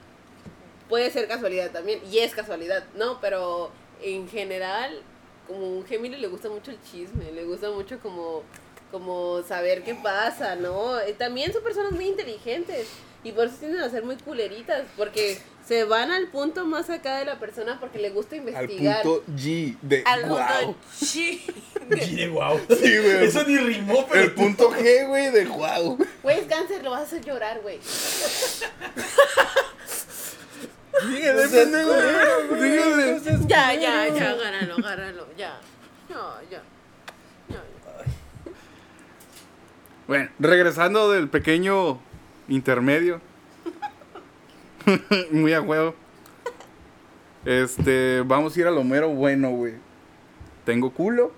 puede ser casualidad también, y es casualidad, ¿no? Pero en general, como un Géminis le gusta mucho el chisme, le gusta mucho como, como saber qué pasa, ¿no? También son personas muy inteligentes y por eso tienden a ser muy culeritas, porque se van al punto más acá de la persona porque le gusta Al investigar. punto G de Al punto wow. chi- de wow. Sí, güey. Eso ni rimó, pero. El punto G, güey, de wow. Güey, es cáncer, lo vas a hacer llorar, güey. Dígale, pendejo. Dígale. Ya, ya, ya, agárralo, agárralo, ya. Ya, ya. Ya, ya. Bueno, regresando del pequeño intermedio. Muy a huevo. Este, vamos a ir a lo mero bueno, güey. Tengo culo.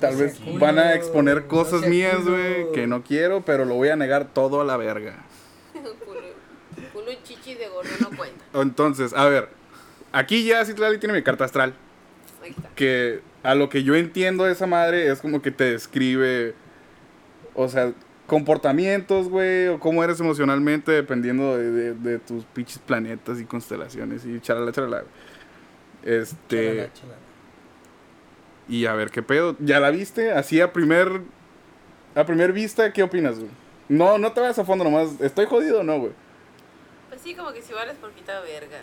Tal No vez culo, van a exponer cosas mías, güey, que no quiero, pero lo voy a negar todo a la verga. Culo, culo y chichi de gordo no cuenta. Entonces, a ver, aquí ya Citlali tiene mi carta astral. Ahí está. que a lo que yo entiendo de esa madre es como que te describe, o sea, comportamientos, güey, o cómo eres emocionalmente dependiendo de, de- de tus pinches planetas y constelaciones y charala, charala. Este, Chalala, chalala. y a ver qué pedo, ¿ya la viste? Así a primer, a primer vista, ¿qué opinas, güey? No, no te vayas a fondo nomás, ¿estoy jodido o no, güey? Pues sí, como que si vales por quita verga.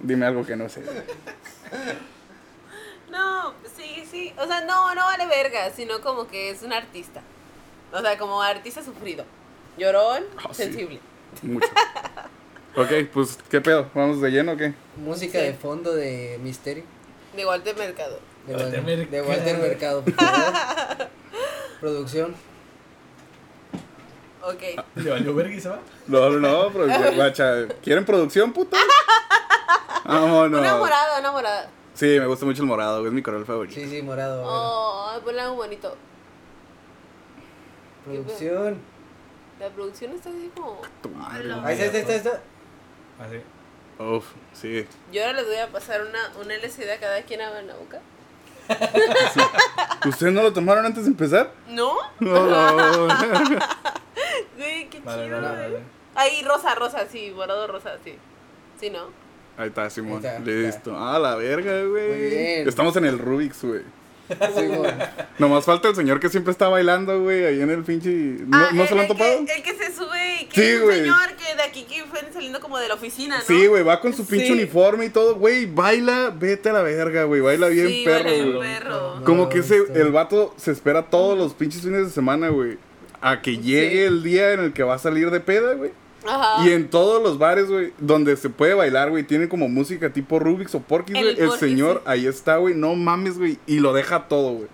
Dime algo que no sé. No, sí, sí. O sea, no, no vale verga, sino como que es un artista. O sea, como artista sufrido. Llorón, Ah, sí. sensible. Mucho. ok, pues, ¿qué pedo? ¿Vamos de lleno o qué? Música Sí. de fondo de Misterio. De Walter Mercado. De, Walter Wal- Mercado. de Walter Mercado, por favor. Producción. Ok. ¿Le valió verga y se va? No, no, guacha, ¿quieren producción, puta? Vámonos. Una morada, una morada. Sí, me gusta mucho el morado, es mi color favorito. Sí, sí, morado. Oh, ponle algo bonito. Producción. La producción está así como. Ahí está, ahí está, ahí está. Así. Uf, sí. Yo ahora les voy a pasar una, una LCD a cada quien a la boca. ¿Ustedes no lo tomaron antes de empezar? ¿No? No, no. Güey, qué Vale, chido. vale, güey. vale. Ahí, rosa, rosa, sí, morado, rosa, sí. Sí, ¿no? Ahí está, Simón. Ahí está, Listo. Ah, la verga, güey. Muy bien. Estamos en el Rubik's, güey. Sí, güey. Nomás falta el señor que siempre está bailando, güey, ahí en el pinche... ¿No, Ah, ¿no el- se lo han el que- topado? El que se sube y que Sí, es un güey. señor que de aquí que fue saliendo como de la oficina, ¿no? Sí, güey, va con su pinche Sí. uniforme y todo, güey, baila, vete a la verga, güey, baila bien Sí, perro, güey. perro. Como que ese, el vato se espera todos los pinches fines de semana, güey. A que llegue Sí. el día en el que va a salir de peda, güey. Ajá. Y en todos los bares, güey, donde se puede bailar, güey, tienen como música tipo Rubik's o Porky's, El güey. El, Porky's, señor sí. ahí está, güey, no mames, güey. Y lo deja todo, güey.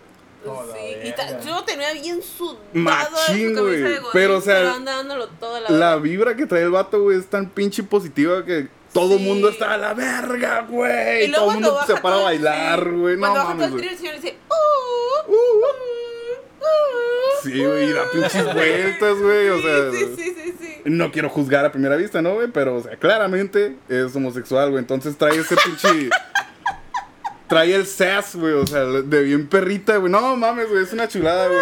Sí, y ta- yo tenía bien sudado Machín, güey. Pero, o sea, pero anda dándolo toda la, vibra que trae el vato, güey, es tan pinche positiva que todo el Sí. mundo está a la verga, güey. Y Todo el mundo se para a bailar, güey. No todo mames, el güey. trío, el señor dice, uh, uh, uh, uh. Sí, güey, y da pinches vueltas, güey. O sea, Sí, sí, sí, sí, sí. no quiero juzgar a primera vista, ¿no, güey? Pero, o sea, claramente es homosexual, güey. Entonces trae ese pinche. trae el sass, güey. O sea, de bien perrita, güey. No mames, güey. Es una chulada, güey.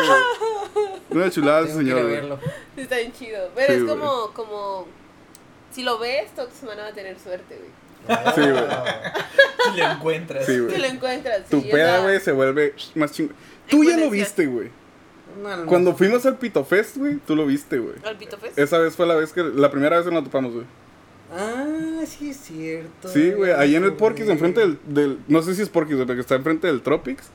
Una chulada ese señor, güey. está bien chido. Pero Sí, es güey. como, como. Si lo ves, toda tu semana va a tener suerte, güey. Sí, güey. Si lo encuentras. Sí, Si lo güey. encuentras. Tu peda, güey, se vuelve más chingón. Tú ya lo viste, güey. No, no, Cuando fuimos al Pito Fest, güey, tú lo viste, güey. ¿Al Pito Fest? Esa vez fue la vez que. La primera vez que nos topamos, güey. Ah, sí es cierto. Sí, güey. Ahí en el Porky's, enfrente del, del. No sé si es Porky's, güey, pero que está enfrente del Tropics.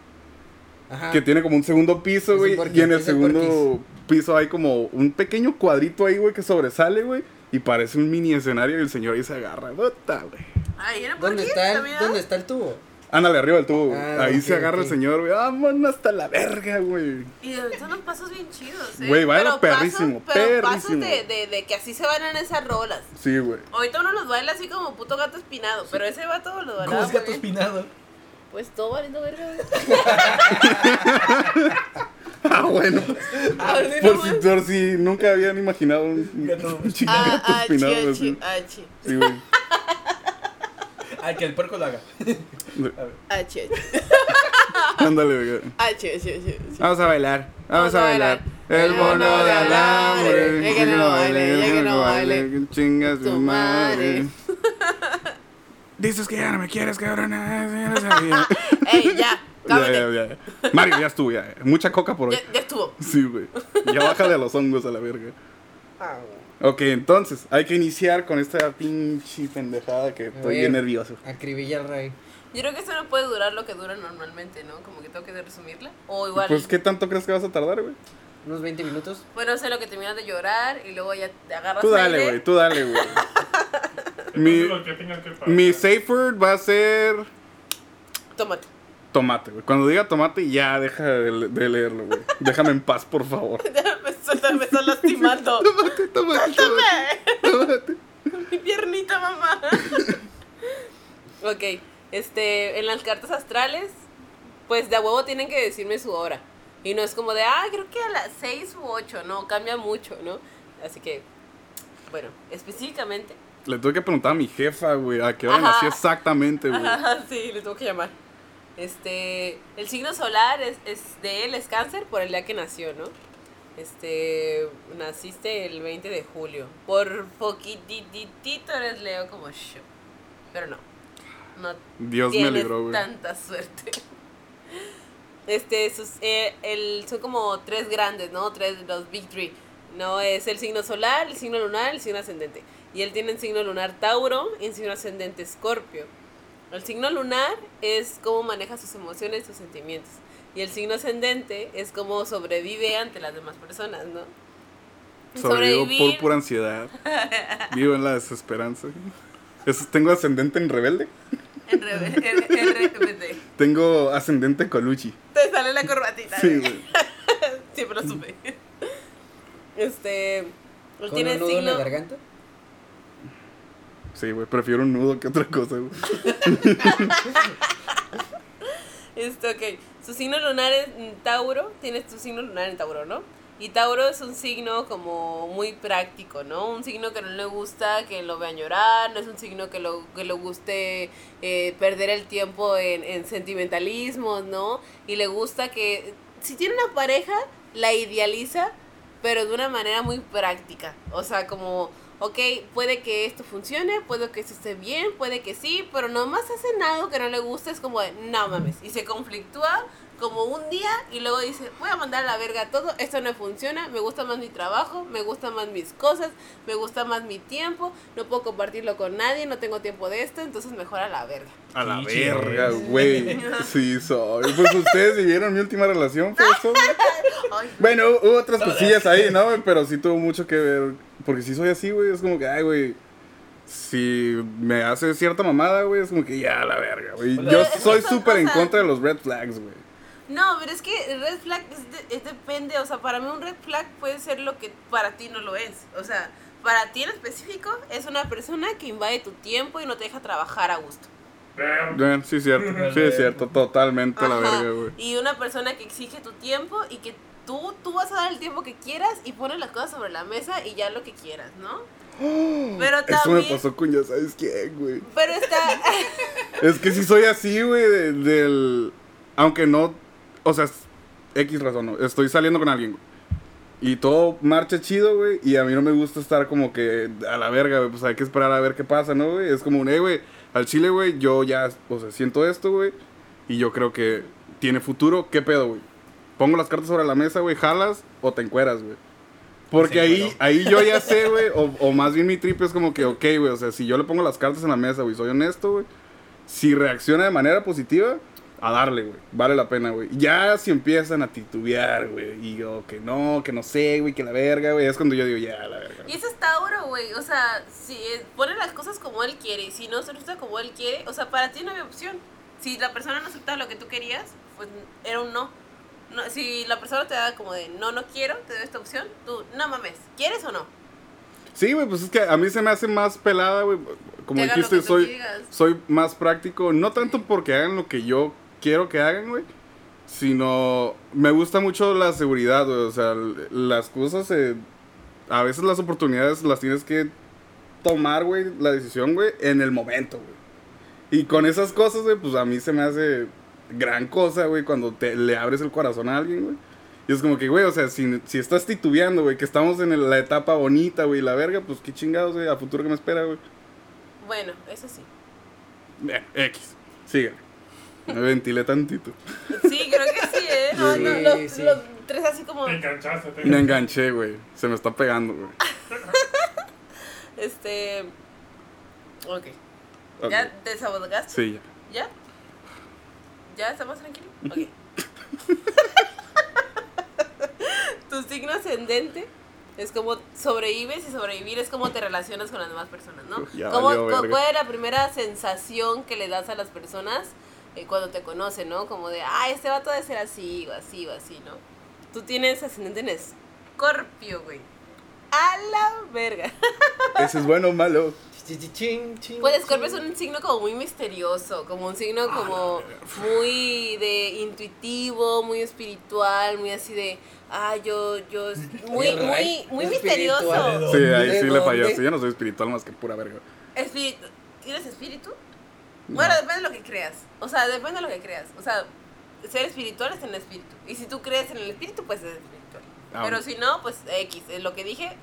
Ajá. Que tiene como un segundo piso, güey. Y en el segundo piso hay como un pequeño cuadrito ahí, güey, que sobresale, güey. Y parece un mini escenario y el señor ahí se agarra. Puta, güey. Ahí era ¿Dónde está, el, ¿Dónde está el tubo? Ándale, arriba del tubo, güey. Ah, ahí se agarra el señor, güey. Vámonos hasta la verga, güey. Y son unos pasos bien chidos, ¿eh? Güey, baila Pero pasos- perrísimo, Pero pasos perrísimo. de, de, de que así se bailan esas rolas. Sí, güey. Ahorita uno los baila así como puto gato espinado, pero ese vato lo bailaba ¿Cómo es gato bien. espinado? Pues todo valiendo verga, güey. Ah, bueno. Por si, por si nunca habían imaginado un, Gato. un chico Ah, gato ah, espinado. chi, así. chi, ah, chi. Sí, güey. Ay, que el puerco lo haga. Ah, chi, ah. Ándale, güey. Ah. Vamos a bailar, vamos, Vamos a bailar. El mono de alambre. Ya que no baile, ya que no baile. que Chinga su Tu madre. Dices que ya no me quieres, cabrón. Ya lo sabía. Ey, ya, ya, ya, ya. Mario, ya estuvo, ya. Mucha coca por hoy. Ya, ya estuvo. Sí, güey. Ya bájale a los hongos a la verga. Ah, güey. Ok, entonces, hay que iniciar con esta pinche pendejada que estoy Oye. bien nervioso. Acribilla al rey. Yo creo que esto no puede durar lo que dura normalmente, ¿no? Como que tengo que resumirla. O igual. Pues, ¿qué tanto crees que vas a tardar, güey? Unos 20 minutos. Bueno, sé lo que terminas de llorar y luego ya te agarras Tú dale, güey, tú dale, güey. mi, mi safe word va a ser Tómate. tomate, güey. Cuando diga tomate, ya deja de, de leerlo, güey. Déjame en paz, por favor. me, suelta, me estás lastimando. Tomate, tomate, tomate. tomate. Mi piernita, mamá. ok, este, en las cartas astrales, pues de a huevo tienen que decirme su hora. Y no es como de, ah, creo que a las 6 u 8, no, cambia mucho, ¿no? Así que, bueno, específicamente, Le tuve que preguntar a mi jefa, güey, a qué hora Ajá. nací exactamente, güey. Ajá, sí, le tengo que llamar. Este, el signo solar es, es de él es cáncer por el día que nació, ¿no? Este, naciste el 20 de julio. Por poquititito eres Leo como yo. Pero no. No Dios me libró, güey. tanta suerte. Este, sus, eh, el, son como tres grandes, ¿no? Tres, los Big Three. No, es el signo solar, el signo lunar, el signo ascendente. Y él tiene el signo lunar Tauro y el signo ascendente Escorpio. El signo lunar es cómo maneja sus emociones y sus sentimientos. Y el signo ascendente es cómo sobrevive ante las demás personas, ¿no? Sobrevivo por pura ansiedad. Vivo en la desesperanza. Es- tengo ascendente en rebelde. En reve- en-. Tengo ascendente Colucci. Te sale la corbatita. Sí, güey. Siempre lo supe. Este. ¿Con tiene un el nudo en la garganta? Sí, güey. Prefiero un nudo que otra cosa, güey. Este, ok. Su signo lunar mm, Tauro. Tienes tu signo lunar en Tauro, ¿no? Y Tauro es un signo como muy práctico, ¿no? Un signo que no le gusta que lo vean llorar, no es un signo que lo, que guste eh, perder el tiempo en, en sentimentalismos, ¿no? Y le gusta que si tiene una pareja, la idealiza, pero de una manera muy práctica. O sea, como, ok, puede que esto funcione, puede que esto esté bien, puede que sí, pero nomás hacen algo que no le gusta, es como, de, no mames. Y se conflictúa como un día y luego dice, voy a mandar a la verga todo, esto no funciona, me gusta más mi trabajo, me gusta más mis cosas, me gusta más mi tiempo, no puedo compartirlo con nadie, no tengo tiempo de esto, entonces mejor a la verga. A la Sí, verga, güey. Sí, soy. Pues ustedes vivieron mi última relación, fue eso, Bueno, hubo otras cosillas ahí, ¿no? Pero sí tuvo mucho que ver. Porque si soy así, güey, es como que, ay, güey. Si me hace cierta mamada, güey, es como que ya la verga, güey. Yo es soy súper en contra de los red flags, güey. No, pero es que el red flag es de- es depende, o sea, para mí un red flag puede ser lo que para ti no lo es. O sea, para ti en específico es una persona que invade tu tiempo y no te deja trabajar a gusto. Sí, es cierto. Sí, es cierto. Totalmente la verga, güey. Y una persona que exige tu tiempo y que tú, tú vas a dar el tiempo que quieras y pones las cosas sobre la mesa y ya lo que quieras, ¿no? Pero Eso me también... pasó con ya sabes quién, güey. Pero está... Es que si soy así, güey, de- del... Aunque no... O sea, X razón, ¿no? Estoy saliendo con alguien, güey. Y todo marcha chido, güey. Y a mí no me gusta estar como que a la verga, güey. Pues hay que esperar a ver qué pasa, ¿no, güey? Es como un, eh, güey, al chile, güey, yo ya, o sea, siento esto, güey. Y yo creo que tiene futuro. ¿Qué pedo, güey? Pongo las cartas sobre la mesa, güey, jalas o te encueras, güey. Porque Se ahí, ahí yo ya sé, güey, o, o más bien mi trip es como que, ok, güey, o sea, si yo le pongo las cartas en la mesa, güey, soy honesto, güey, si reacciona de manera positiva, a darle, güey, vale la pena, güey. Ya si empiezan a titubear, güey, y yo, que no, que no sé, güey, que la verga, güey, es cuando yo digo, ya, la verga. Y eso es Tauro, güey. O sea, si eh, pone las cosas como él quiere si no se resulta como él quiere, o sea, para ti no había opción. Si la persona no aceptaba lo que tú querías, pues era un no. No si la persona te da como de no, no quiero, te doy esta opción, tú, no mames, ¿quieres o no? Sí, güey, pues es que a mí se me hace más pelada, güey. Como Que dijiste, soy, soy más práctico. No tanto porque hagan lo que yo quiero que hagan, güey. Sino me gusta mucho la seguridad, güey. O sea, las cosas, eh, a veces las oportunidades las tienes que tomar, güey, la decisión, güey, en el momento, güey. Y con esas cosas, güey, pues a mí se me hace gran cosa, güey, cuando te, le abres el corazón a alguien, güey. Y es como que, güey, o sea, si, si estás titubeando, güey, que estamos en el- la etapa bonita, güey, la verga, pues qué chingados, güey, a futuro que me espera, güey. Bueno, eso sí. Bien, X. Síguele. Me ventilé tantito. Sí, creo que sí, ¿eh? No, Sí, no, los, sí. los tres así como, Te enganchaste, te Me enganché, güey. Se me está pegando, güey. este... Ok. Ok. ¿Ya te desahogaste? Sí, ya. ¿Ya? ¿Ya estamos tranquilos? Ok. tu signo ascendente es como sobrevives y sobrevivir es como te relacionas con las demás personas, ¿no? Ya ¿Cómo, verga. ¿Cuál es la primera sensación que le das a las personas eh, cuando te conocen, ¿no? Como de, ah, este vato debe ser así o así o así, ¿no? Tú tienes ascendente en Escorpio, güey. A la verga. Ese es bueno o malo. Pues. Scorpio es un signo como muy misterioso, como un signo como muy de intuitivo, muy espiritual, muy así de, ah, yo, yo, muy, muy, muy misterioso. Sí, ahí ¿De sí le fallaste. Yo no soy espiritual más que pura verga. Espíritu, ¿tienes espíritu? Bueno, depende de lo que creas, o sea, depende de lo que creas, o sea, ser espiritual es tener espíritu, y si tú crees en el espíritu, pues es espiritual. Ah, Pero si no, pues X, lo que dije,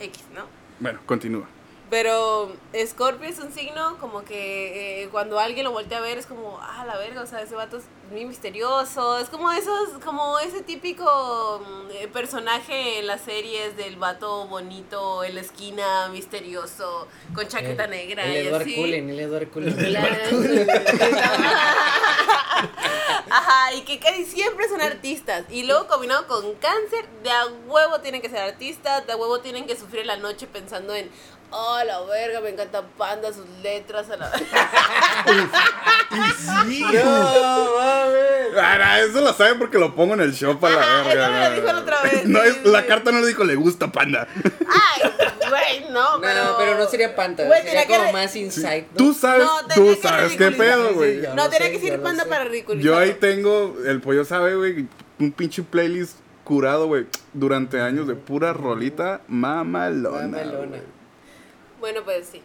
X, ¿no? Bueno, continúa. Pero Scorpio es un signo como que eh, cuando alguien lo voltea a ver es como, ah, la verga, o sea, ese vato es muy misterioso. Es como esos, como ese típico mm, eh, personaje en las series del vato bonito en la esquina, misterioso, con chaqueta El- negra El y Edward así. Cullen, el Edward Cullen. Ajá, y que casi siempre son artistas. Y luego combinado con cáncer, de a huevo tienen que ser artistas, de a huevo tienen que sufrir la noche pensando en, oh, la verga, me encanta Panda, sus letras, a la No, mames. Ah, no, eso lo saben porque lo pongo en el show para la verga. eso me lo dijo la otra vez, No, sí, es, la sí. carta no le dijo, le gusta panda. Ay, güey, no, No, pero... pero no sería Güey, sería que como más insight. ¿no? Tú sabes, No, tú que sabes qué pedo, güey. Sí, No, tenía sé, que decir Panda sé. para ridiculizar. Yo ahí tengo, el pollo sabe, güey, un pinche playlist curado, güey, durante años de pura rolita mamalona. Mamalona. Bueno, pues sí.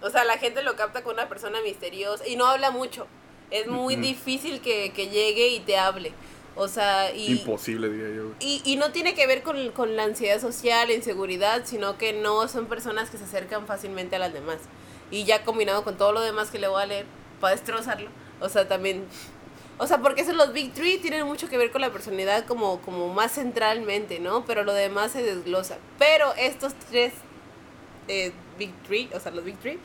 O sea, la gente lo capta con una persona misteriosa y no habla mucho. Es muy Ujú. difícil que, que llegue y te hable. O sea, y, Imposible, diría yo. y, y no tiene que ver con, con la ansiedad social, la inseguridad, sino que no son personas que se acercan fácilmente a las demás. Y ya combinado con todo lo demás que le voy a leer para destrozarlo. O sea, también... O sea, porque esos los Big Three tienen mucho que ver con la personalidad como, como más centralmente, ¿no? Pero lo demás se desglosa. Pero estos tres eh, Big Three, o sea, los Big Three,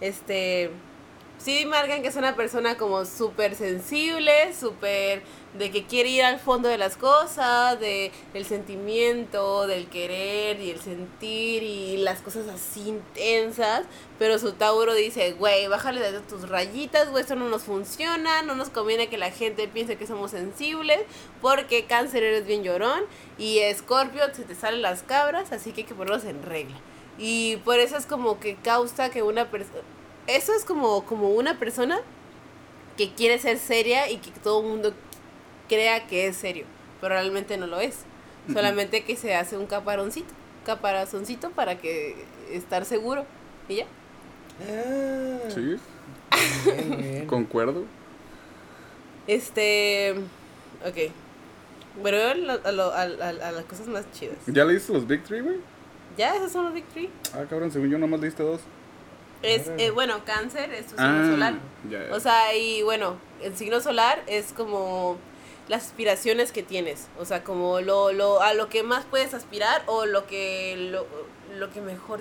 este, sí marcan que es una persona como súper sensible, súper de que quiere ir al fondo de las cosas, de el sentimiento, del querer y el sentir y las cosas así intensas, pero su Tauro dice, güey, bájale de tus rayitas, güey, esto no nos funciona, no nos conviene que la gente piense que somos sensibles, porque cáncer eres bien llorón y escorpio se te salen las cabras, así que hay que ponerlos en regla. Y por eso es como que causa que una persona... Eso es como, como una persona que quiere ser seria y que todo el mundo crea que es serio, pero realmente no lo es. Solamente que se hace un caparoncito, caparazoncito para que estar seguro. Y ya. Ah, Sí, bien, muy bien. concuerdo. Este. Ok. Pero a, lo- a, lo- a- a- a las cosas más chidas. ¿Ya leíste los Big Three, güey? Ya, esos son los Big Three. Ah, cabrón, según yo nomás leíste dos. Es, eh, bueno, cáncer es tu signo Ah, solar. ya, ya. O sea, y bueno, el signo solar es como las aspiraciones que tienes. O sea, como lo, lo, a lo que más puedes aspirar o lo que, lo, lo que mejor,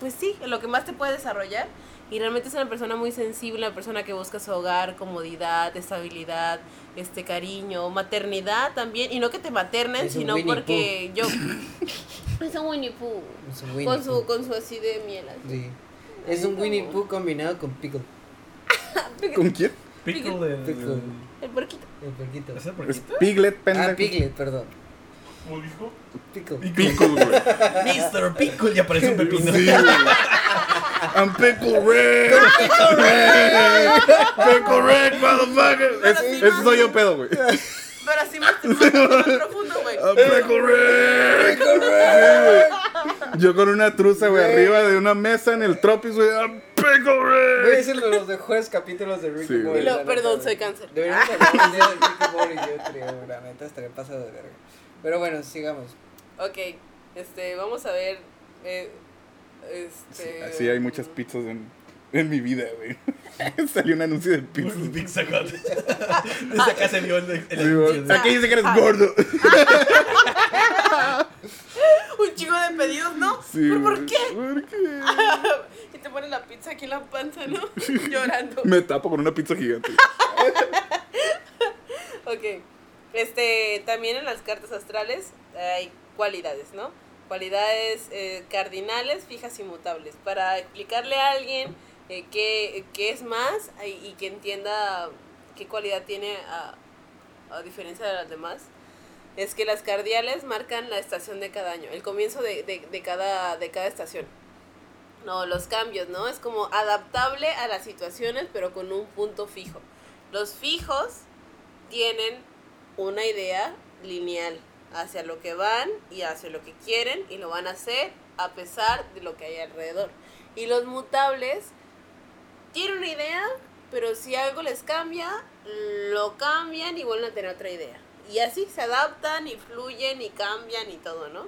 pues sí, lo que más te puede desarrollar. Y realmente es una persona muy sensible, una persona que busca su hogar, comodidad, estabilidad, este cariño, maternidad también. Y no que te maternen, Es sino porque yo... es un Winnie Pooh. Es un Winnie Con su, Pooh. con su así de miel. así. Sí. Es un Winnie Pooh combinado con Pickle. ¿Con quién? Pickle el... Pickle. El puerquito. El puerquito. ¿Es el Es porquito? Piglet, pendejo. Ah, Piglet, perdón. ¿Cómo dijo? Pickle. Pickle, güey. Mr. Pickle ya parece un pepino. Sí. I'm Pickle Rick. Pickle Rick. Pickle Rick, motherfucker. Es- Ese soy yo pedo, güey. Pero así más, profundo, güey. Rick. Sí, güey. Yo con una truza, güey, arriba de una mesa en el Tropis, güey. I'm Pickle Güey, Rick. es uno de los mejores capítulos de Ricky Sí, Morty. güey. Y lo- perdón, güey. soy cáncer. Deberíamos hablar un día de Ricky Morty, yo creo, la neta, estaría pasado de verga. Pero bueno, sigamos. Ok, este, vamos a ver. Eh, este. Así hay muchas pizzas en, en mi vida, güey. Salió un anuncio de pizza. Pizza Hut. Desde acá se vio el, el anuncio. Aquí dice que eres gordo. Un chico de pedidos, ¿no? Sí, ¿Pero por qué? ¿Por qué? y te ponen la pizza aquí en la panza, ¿no? Llorando. Me tapo con una pizza gigante. Ok. Este, también en las cartas astrales hay cualidades, ¿no? Cualidades eh, cardinales, fijas y mutables. Para explicarle a alguien eh, qué, qué es más y, y que entienda qué cualidad tiene a, a diferencia de las demás, es que las cardiales marcan la estación de cada año, el comienzo de, de, de cada, de cada estación. No, los cambios, ¿no? Es como adaptable a las situaciones, pero con un punto fijo. Los fijos tienen una idea lineal hacia lo que van y hacia lo que quieren y lo van a hacer a pesar de lo que hay alrededor. Y los mutables tienen una idea, pero si algo les cambia, lo cambian y vuelven a tener otra idea. Y así se adaptan y fluyen y cambian y todo, ¿no?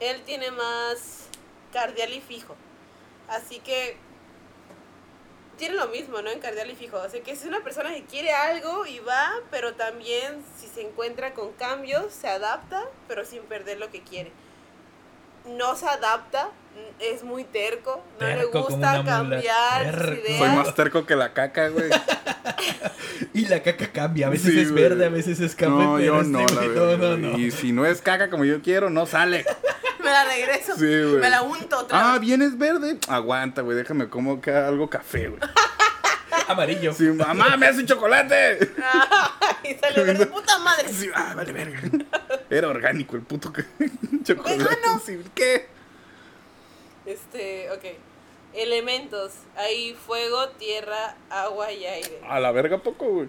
Él tiene más cardial y fijo. Así que tiene lo mismo, ¿no? En cardial y fijo. O sea, que es una persona que quiere algo y va, pero también si se encuentra con cambios, se adapta, pero sin perder lo que quiere. No se adapta, es muy terco, no Terco le gusta cambiar ideas. Soy más terco que la caca, güey. Y la caca cambia. A veces Sí, es verde, a veces es café. No, pero yo este no, la güey, verdad. no, no, no. Y si no es caca como yo quiero, no sale. Me la regreso. Sí. Me la unto otra Ah, vez. bien es verde. Aguanta, güey, déjame como que algo café, güey. Amarillo. Sí, mamá, me hace un chocolate. y salió verde, puta madre. Sí, ah, vale, verga. Era orgánico el puto que- chocolate. Vegano. Sí, ¿Qué? Este, ok. Elementos. Hay fuego, tierra, agua y aire. A la verga poco, güey.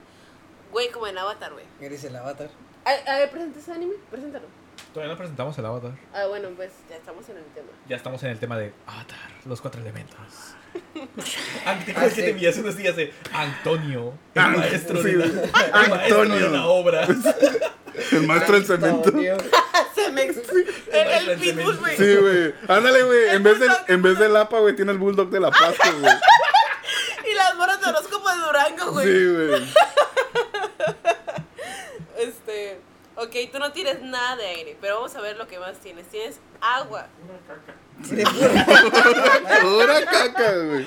Güey, como en Avatar, güey. Eres el avatar. A, a ver, ¿presentas ese anime? Preséntalo. Todavía no presentamos el avatar. Ah, bueno, pues ya estamos en el tema. Ya estamos en el tema de Avatar, los cuatro elementos. An- ¿Te Ah, acuerdas que sí. te hace unos días de Antonio, el An- maestro, sí, de la, el maestro de la obra? El maestro del cemento. Antonio. Se me. El, el pitbull, güey. Sí, güey. Ándale, güey. En vez, del, en vez del APA, güey, tiene el bulldog de la pasta, güey. Y las moras de horóscopo de Durango, güey. Sí, güey. Este. Ok, tú no tienes nada de aire, pero vamos a ver lo que más tienes. Tienes agua. Eres pura- Pura caca, güey.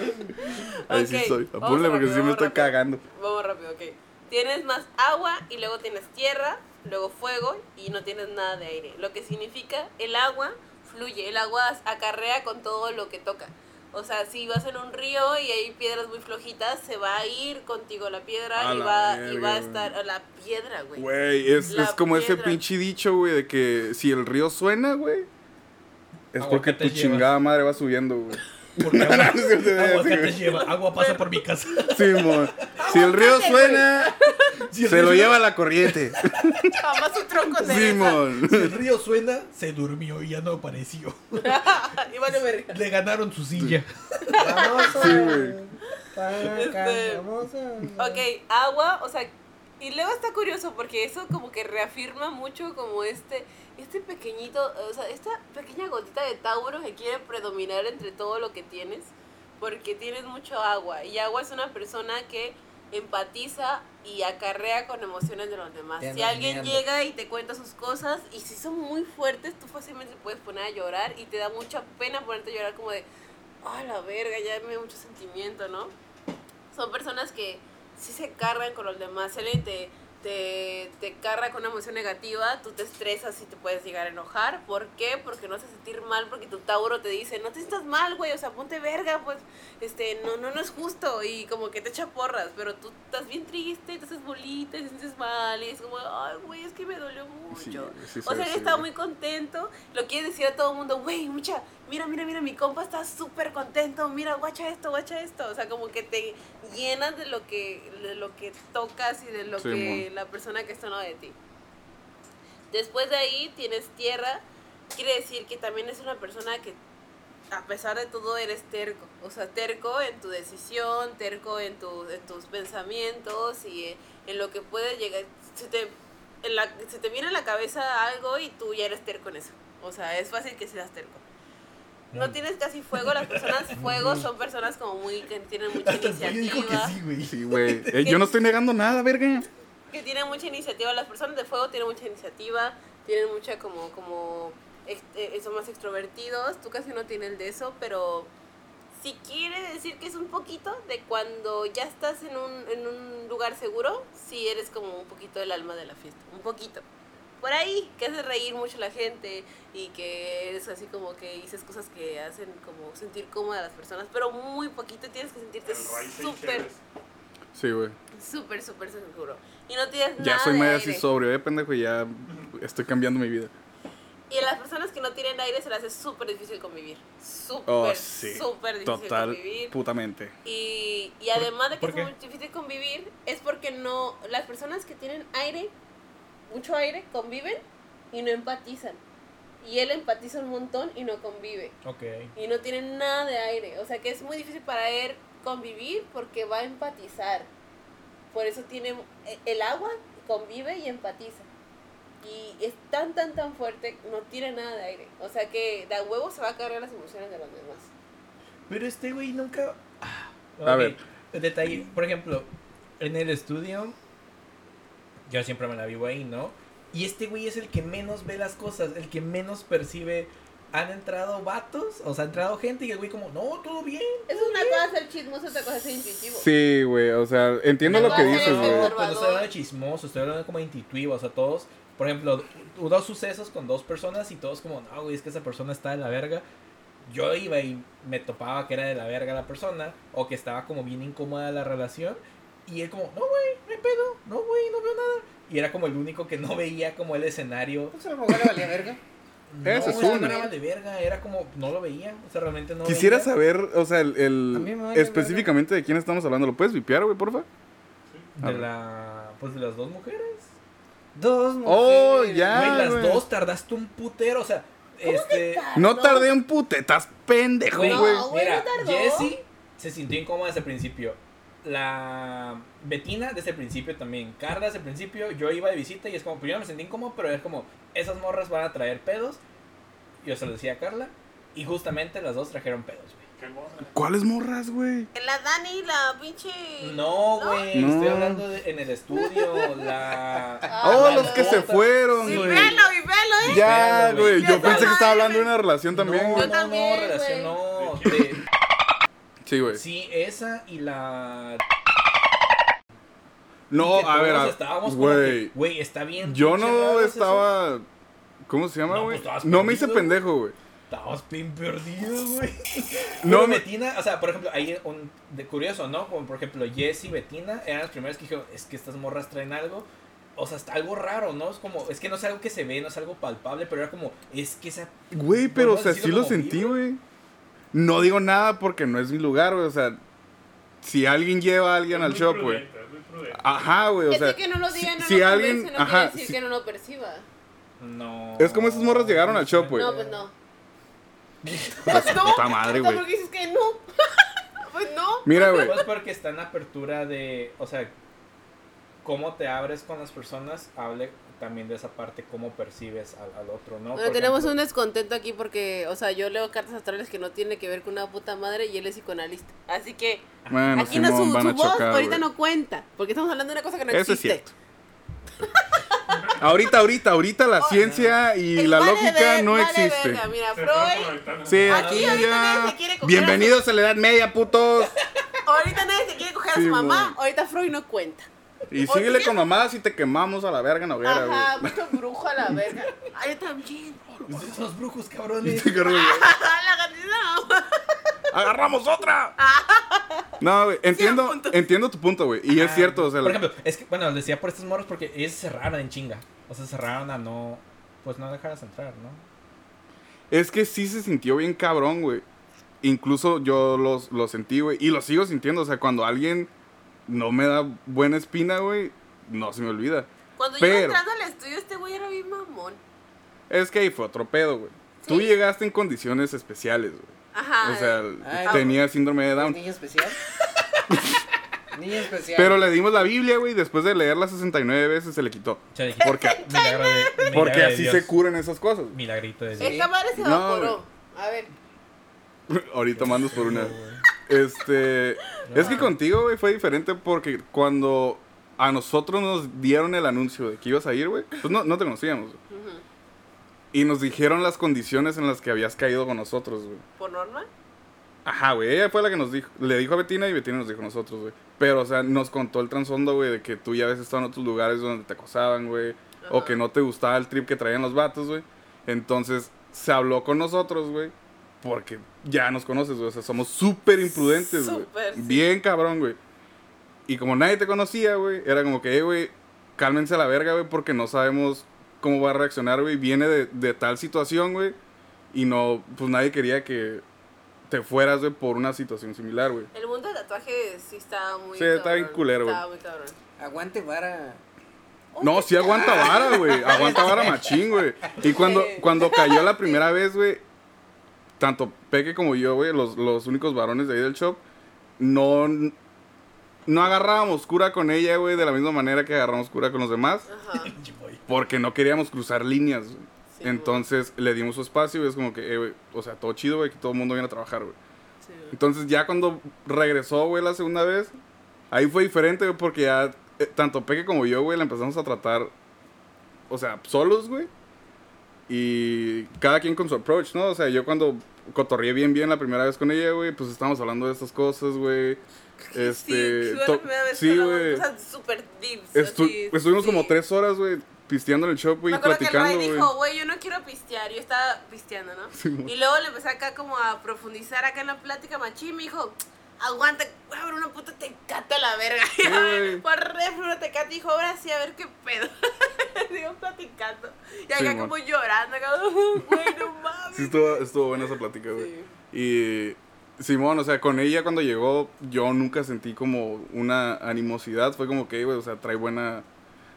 Ahí sí soy. Apúrale porque rápido, sí me estoy rápido. cagando. Vamos rápido, ok. Tienes más agua y luego tienes tierra, luego fuego y no tienes nada de aire. Lo que significa el agua fluye, el agua acarrea con todo lo que toca. O sea, si vas en un río y hay piedras muy flojitas, se va a ir contigo la piedra A y la va, y va a estar a la piedra, güey. Güey, es, como ese pinche dicho, güey, de que si el río suena, güey, es porque tu Aguacate lleva. chingada madre va subiendo, güey. Porque agua, agua sí, agua pasa por mi casa. Sí, mo. Si el río suena, Si Se río lo lleva la corriente. Jamás un tronco de Simón. Si el río suena, se durmió y ya no apareció. y vale verga. Le ganaron su silla. Vamos a. Sí, güey. Este- Vamos a. Ok, agua, o sea, y luego está curioso porque eso como que reafirma mucho como este, este pequeñito, o sea, esta pequeña gotita de Tauro que quiere predominar entre todo lo que tienes, porque tienes mucho agua, y agua es una persona que empatiza y acarrea con emociones de los demás. Te Si alguien llega y te cuenta sus cosas, y si son muy fuertes, tú fácilmente te puedes poner a llorar y te da mucha pena ponerte a llorar como de, ah, la verga, ya me da mucho sentimiento, ¿no? son personas que sí se cargan con los demás. Si alguien te, te, te carga con una emoción negativa, tú te estresas y te puedes llegar a enojar. ¿Por qué? Porque no hace sentir mal, porque tu Tauro te dice, no te sientas mal, güey, o sea, ponte verga, pues, este, no, no, no es justo. Y como que te echa porras, pero tú estás bien triste, te haces bolita, y te sientes mal, y es como, ay, güey, es que me dolió mucho. Sí, sí, o sea, él así, estaba muy contento, lo quiere decir a todo el mundo, güey, mucha, mira, mira, mira, mi compa está súper contento, mira, guacha esto, guacha esto, o sea, como que te llenas de lo que, de lo que tocas y de lo Sí, que la persona que está al lado de ti. Después de ahí tienes tierra, quiere decir que también es una persona que a pesar de todo eres terco, o sea, terco en tu decisión, terco en, tu, en tus pensamientos y en, en lo que puede llegar, se te, en la, se te viene a la cabeza algo y tú ya eres terco en eso, o sea, es fácil que seas terco. No tienes casi fuego, las personas fuego son personas como muy que tienen mucha Hasta que iniciativa. sí, güey. Sí, güey. Eh, yo no estoy negando nada, verga. que tienen mucha iniciativa. Las personas de fuego tienen mucha iniciativa, tienen mucha como, como, ex- eh, son más extrovertidos. Tú casi no tienes de eso, pero si quiere decir que es un poquito de cuando ya estás en un, en un lugar seguro, si eres como un poquito el alma de la fiesta, un poquito. Por ahí, que haces reír mucho a la gente y que eres así como que dices cosas que hacen como sentir cómoda a las personas, pero muy poquito tienes que sentirte súper. Sí, güey. súper, súper seguro. Y no tienes Ya nada soy medio así sobrio, eh, pendejo, y ya estoy cambiando mi vida. Y a las personas que no tienen aire se les hace súper difícil convivir. Súper, Oh, sí. súper difícil Total, convivir. putamente. Y, y además de que es qué? muy difícil convivir, es porque no las personas que tienen aire, mucho aire, conviven y no empatizan. Y él empatiza un montón y no convive. Ok. Y no tiene nada de aire. O sea que es muy difícil para él convivir porque va a empatizar. Por eso tiene eh, el agua, convive y empatiza. Y es tan, tan, tan fuerte, no tiene nada de aire. O sea que de a huevo se va a cargar las emociones de los demás. Pero este güey nunca. Ah, A ok. ver. Detalle. Por ejemplo, en el estudio. Yo siempre me la vivo ahí, ¿no? Y este güey es el que menos ve las cosas, el que menos percibe. Han entrado vatos, o sea, ha entrado gente y el güey, como, no, todo bien. Es una cosa ser chismoso, otra cosa ser intuitivo. Sí, güey, o sea, entiendo lo que dices, güey. No, pues no estoy hablando de chismoso, estoy hablando como intuitivo, o sea, todos, por ejemplo, hubo dos sucesos con dos personas y todos como, no, güey, es que esa persona está de la verga. Yo iba y me topaba que era de la verga la persona, o que estaba como bien incómoda la relación, y él como, no, güey, no hay pedo, no, güey, no veo nada. Y era como el único que no veía como el escenario. Pues a lo mejor le valía verga. No, es era de verga, era como, no lo veía, o sea, realmente no Quisiera veía. saber, o sea, el, el- específicamente de quién estamos hablando. ¿Lo puedes vipear, güey, porfa? De la, pues de las dos mujeres. Dos Oh, mujeres. ya. Güey, las dos tardaste un putero, o sea, este... No tardé un putetas pendejo, Güey. No, güey, mira, no tardó. Jessie se sintió incómoda desde el principio. La Betina desde el principio también. Carla desde el principio, yo iba de visita y es como, primero me sentí incómodo, pero es como, esas morras van a traer pedos. Yo se lo decía a Carla. Y justamente las dos trajeron pedos, güey. ¿Cuáles morras, güey? La Dani, la pinche. No, güey, No. estoy hablando de- en el estudio, la... Ah, Oh, la los que se fueron, Sí, güey. velo, y velo, ¿eh? Ya, Velo, güey. güey. Yo pensé que estaba hablando de una relación también. No, güey. Yo no, también, no, relación no. ¿De de- Sí, güey. sí, esa y la... No, a ver, todos a- estábamos como que, güey. Güey, está bien. Yo no eso. estaba. ¿Cómo se llama, No, güey? pues, estabas No me hice pendejo, güey. Estabas bien perdido, güey. No No, Betina, o sea, por ejemplo, ahí un de curioso, ¿no? Como por ejemplo, Jess y Betina eran las primeras que dijeron, es que estas morras traen algo. O sea, está algo raro, ¿no? Es como, es que no es algo que se ve, no es algo palpable, pero era como, es que esa. Güey, pero, o sea, sí lo sentí, güey. No digo nada porque no es mi lugar, güey. O sea, si alguien lleva a alguien Es al shop, güey. prudente, es muy prudente. Ajá, güey, o Es sea. que no lo diga, no si lo alguien. convence, no Ajá. quiere decir si- que no lo perciba. No. Es como esos morros llegaron al shop, güey. No, pues no. Pues, no. puta madre, güey. ¿Por qué dices que no? pues no. Mira, güey. Pues porque está en apertura de, o sea, cómo te abres con las personas, hable también de esa parte, cómo percibes al, al otro, ¿no? Bueno, tenemos ejemplo, un descontento aquí porque, o sea, yo leo cartas astrales que no tiene que ver con una puta madre y él es psicoanalista. Así que Bueno, aquí no, su, su a voz chocar. ahorita no cuenta. Porque estamos hablando de una cosa que no Eso es existe. cierto. Ahorita, ahorita, ahorita la ciencia y El la vale lógica ver- no vale existe. verga, Mira, Freud. Sí, Aquí ahorita ya. nadie se quiere coger Bienvenidos a la Edad Media, putos. Ahorita nadie se quiere coger a su mamá. Ahorita Freud no cuenta. Y síguele con mamadas y te quemamos a la verga en hoguera, Ajá, güey. mucho brujo a la verga. Ay, también. Los brujos, cabrones. La gatita. ¡Agarramos otra! No, güey, entiendo, entiendo tu punto, güey. Y es Ah, cierto, o sea, Por ejemplo, es que, bueno, les decía por estos morros porque ellos se cerraron en chinga. O sea, cerraron a no, pues no dejarlas entrar, ¿no? es que sí se sintió bien cabrón, güey. Incluso yo los, lo sentí, güey. Y lo sigo sintiendo. O sea, cuando alguien no me da buena espina, güey, no se me olvida. Cuando yo Pero- entrando al estudio, este güey era bien mamón. Es que ahí fue otro pedo, güey. Tú llegaste en condiciones especiales, güey. Ajá. O sea, Ay, tenía síndrome de Down. ¿Niño especial? Niño especial. Pero le dimos la Biblia, güey. Después de leerla 69 veces se le quitó. Porque, milagro de, milagro porque de así Dios. se curan esas cosas. Milagrito de Sí. Dios. Esta madre se No, evaporó. A ver. Ahorita mandas por una. Este. Es que contigo, güey, fue diferente porque cuando a nosotros nos dieron el anuncio de que ibas a ir, güey, pues no, no te conocíamos. güey. Ujú. Y nos dijeron las condiciones en las que habías caído con nosotros, güey. ¿Por norma? Ajá, güey, ella fue la que nos dijo, le dijo a Betina y Betina nos dijo a nosotros, güey. Pero, o sea, nos contó el trasfondo, güey, de que tú ya habías estado en otros lugares donde te acosaban, güey. O Ajá. que no te gustaba el trip que traían los vatos, güey. Entonces, se habló con nosotros, güey. Porque ya nos conoces, güey. O sea, somos súper imprudentes, güey. Súper, sí. Bien cabrón, güey. Y como nadie te conocía, güey, era como que, eh, güey, cálmense a la verga, güey, porque no sabemos cómo va a reaccionar, güey. Viene de, de tal situación, güey. Y no, pues nadie quería que te fueras, güey, por una situación similar, güey. El mundo del tatuaje sí está muy. Sí, está bien culero, güey. Está muy cabrón. Aguante vara. No, sí aguanta vara, güey. Aguanta vara machín, güey. Y cuando, cuando cayó la primera vez, güey, tanto Peque como yo, güey, los, los únicos varones de ahí del shop, no, no agarrábamos cura con ella, güey, de la misma manera que agarramos cura con los demás, Ajá. porque no queríamos cruzar líneas, güey. Sí, Entonces le dimos su espacio y es como que, eh, güey, o sea, todo chido, güey, que todo el mundo viene a trabajar, güey. Sí. Entonces ya cuando regresó, güey, la segunda vez, ahí fue diferente, güey, porque ya eh, tanto Peque como yo, güey, la empezamos a tratar, o sea, solos, güey. Y cada quien con su approach, ¿no? O sea, yo cuando cotorreé bien, bien la primera vez con ella, güey, pues estábamos hablando de estas cosas, güey. Este, sí, fue to- la primera vez sí, que hablamos güey. Estu- así, estuvimos sí. como tres horas, güey, pisteando en el shop, güey, que el platicando, Ray güey. dijo, güey, yo no quiero pistear. Yo estaba pisteando, ¿no? Sí, y luego le empecé acá como a profundizar acá en la plática machín. Me dijo, aguanta, voy a ver una puta tecate a la verga. Güey. por refri una tecate. Dijo, ahora sí, a ver qué pedo. Digo, platicando. Y acá Sí, mo. como llorando. Acá, güey, no. Sí, estuvo, estuvo buena esa plática, güey. Sí. Y Simón, o sea, con ella cuando llegó, yo nunca sentí como una animosidad. Fue como que, güey, o sea, trae buena,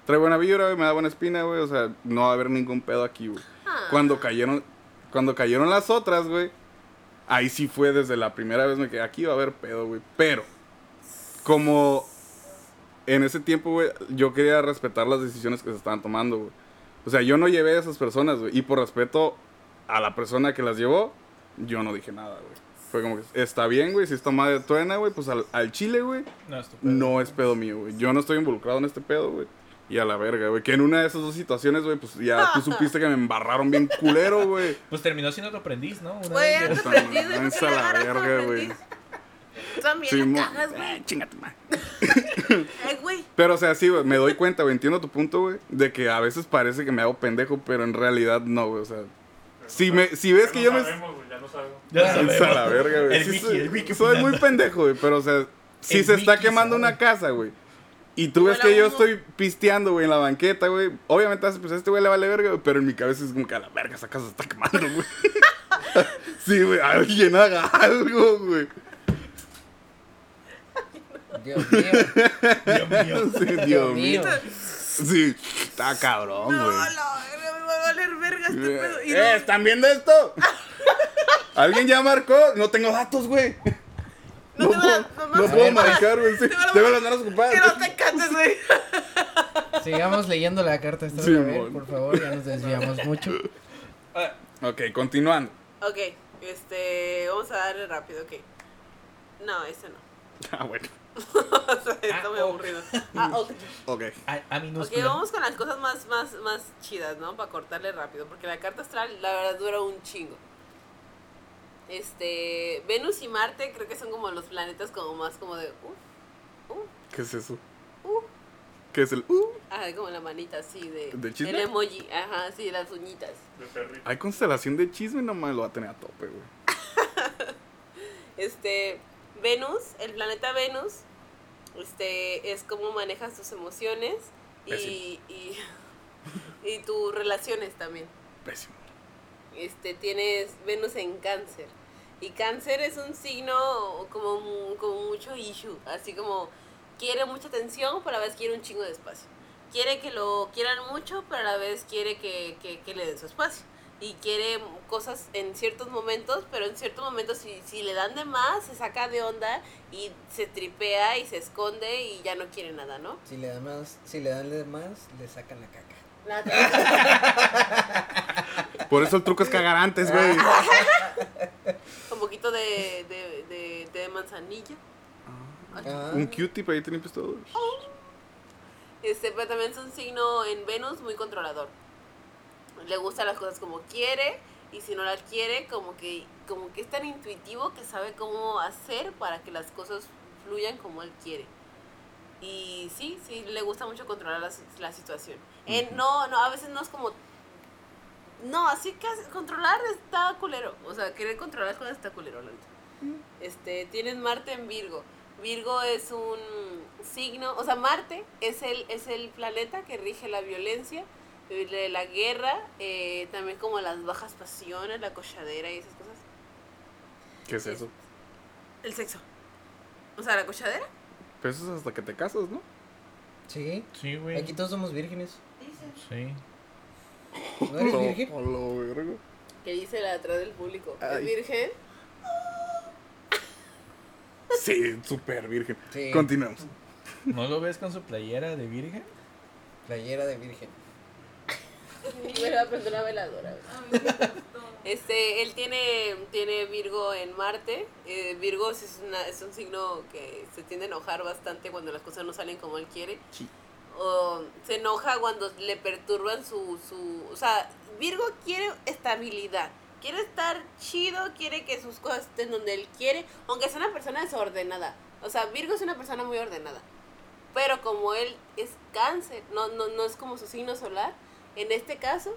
trae buena vibra, güey, me da buena espina, güey. O sea, no va a haber ningún pedo aquí, güey. Ah. Cuando cayeron, cuando cayeron las otras, güey, ahí sí fue desde la primera vez me quedé, aquí va a haber pedo, güey. Pero, como en ese tiempo, güey, yo quería respetar las decisiones que se estaban tomando, güey. O sea, yo no llevé a esas personas, güey. Y por respeto a la persona que las llevó, yo no dije nada, güey. Fue como que, está bien, güey, si esta madre truena, güey, pues al, al chile, güey, No, es tu pedo. no es pedo mío, güey. Yo no estoy involucrado en este pedo, güey. Y a la verga, güey. Que en una de esas dos situaciones, güey, pues ya tú supiste que me embarraron bien culero, güey. Pues terminó siendo tu aprendiz, ¿no? Una Güey, madre, güey, esa porque la verga, güey. También Sí, la cagas, güey. Eh, chinga tu madre. Eh, güey. Pero, o sea, sí, güey, me doy cuenta, güey, entiendo tu punto, güey, de que a veces parece que me hago pendejo, pero en realidad no, güey, o sea, si, me, si ves Ya que no yo me... sabemos, güey, ya no sabemos. Ya Es a la verga, güey. El Sí, wiki, soy, el wiki soy opinando. muy pendejo, güey, pero, o sea, si El se está quemando sabe. una casa, güey, y tú ves que yo estoy pisteando, güey, en la banqueta, güey, obviamente vas a este güey le vale verga, güey, pero en mi cabeza es como que a la verga, esa casa se está quemando, güey. sí, güey, alguien haga algo, güey. Dios mío. Dios mío. Sí, Dios Dios mío. Sí, está cabrón, No, güey. la verga, me va a valer verga este pedo. Y Eh, ¿Están viendo esto? ¿Alguien ya marcó? No tengo datos, güey. no, te van a- No puedo marcar, güey. sí. Te van a- Tengo las manos ocupadas. Que no te cantes, güey. Sigamos leyendo la carta esta Sí, vez, por favor, ya nos desviamos mucho. Ok, continuando. Ok, este, vamos a darle rápido, ok. No, ese no. Ah, bueno. O sea, está Ah, muy ok. aburrido. Ah, ok. Ok. A, a Ok, vamos con las cosas más, más, más chidas, ¿no? Para cortarle rápido, porque la carta astral, la verdad, dura un chingo. Este, Venus y Marte creo que son como los planetas como más como de, uh, uh, ¿Qué es eso? uh. ¿Qué es el uh? Ajá, como la manita así de... ¿Del chisme? El emoji, ajá, sí, las uñitas. De. Hay constelación de chisme, nomás lo va a tener a tope, güey. Este, Venus, el planeta Venus, este, es cómo manejas tus emociones y, y, y tus relaciones también. Pésimo. Este, tienes Venus en cáncer. Y cáncer es un signo como, como mucho issue, así como quiere mucha atención, pero a la vez quiere un chingo de espacio. Quiere que lo quieran mucho, pero a la vez quiere que, que, que le den su espacio. Y quiere cosas en ciertos momentos, pero en ciertos momentos si, si le dan de más, se saca de onda y se tripea y se esconde y ya no quiere nada, ¿no? Si le dan más, si le dan de más, le sacan la caca. Por eso el truco es cagar antes, güey. Un poquito de, de, de, de manzanilla. Ah, Un Q-tip ahí te limpias todo. Este, pero también es un signo en Venus muy controlador. Le gustan las cosas como quiere y si no las quiere, como que, como que es tan intuitivo que sabe cómo hacer para que las cosas fluyan como él quiere. Y sí, sí, le gusta mucho controlar la, la situación. En- no, no, a veces no es como... No, así que controlar está culero. O sea, querer controlar las cosas está culero, la neta. Este, tienes Marte en Virgo. Virgo es un signo, o sea, Marte es el, es el planeta que rige la violencia, eh, la guerra, eh, también como las bajas pasiones, la cochadera y esas cosas. ¿Qué es eso? El sexo. O sea, la cochadera. Pero eso es hasta que te casas, ¿no? sí. Sí, güey. Aquí todos somos vírgenes. Sí. ¿No eres virgen? hola, verga. Que dice la atrás del público. ¿Es Ay. virgen? Sí, súper virgen. Sí. Continuemos. ¿No lo ves con su playera de virgen? Playera de virgen. Me va a prender una veladora. Este, él tiene, tiene Virgo en Marte. Eh, Virgo es, una- es un signo que se tiende a enojar bastante cuando las cosas no salen como él quiere. Sí. O se enoja cuando le perturban su, su... O sea, Virgo quiere estabilidad. Quiere estar chido, quiere que sus cosas estén donde él quiere, aunque sea una persona desordenada. O sea, Virgo es una persona muy ordenada. Pero como él es cáncer, no, no, no es como su signo solar, en este caso,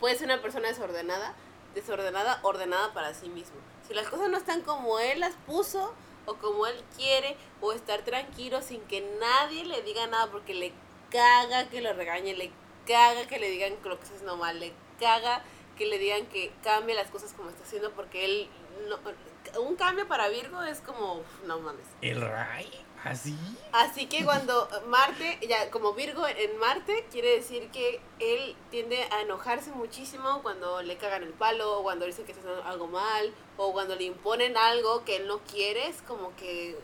puede ser una persona desordenada, desordenada, ordenada para sí mismo. Si las cosas no están como él las puso, o como él quiere, o estar tranquilo sin que nadie le diga nada porque le caga que lo regañe, le caga que le digan que lo que está haciendo mal, le caga que le digan que cambie las cosas como está haciendo porque él no, un cambio para Virgo es como no mames. ¿El Ray? ¿Así? Así que cuando Marte, ya como Virgo en Marte, quiere decir que él tiende a enojarse muchísimo cuando le cagan el palo, o cuando dicen que está haciendo algo mal, o cuando le imponen algo que él no quiere, es como que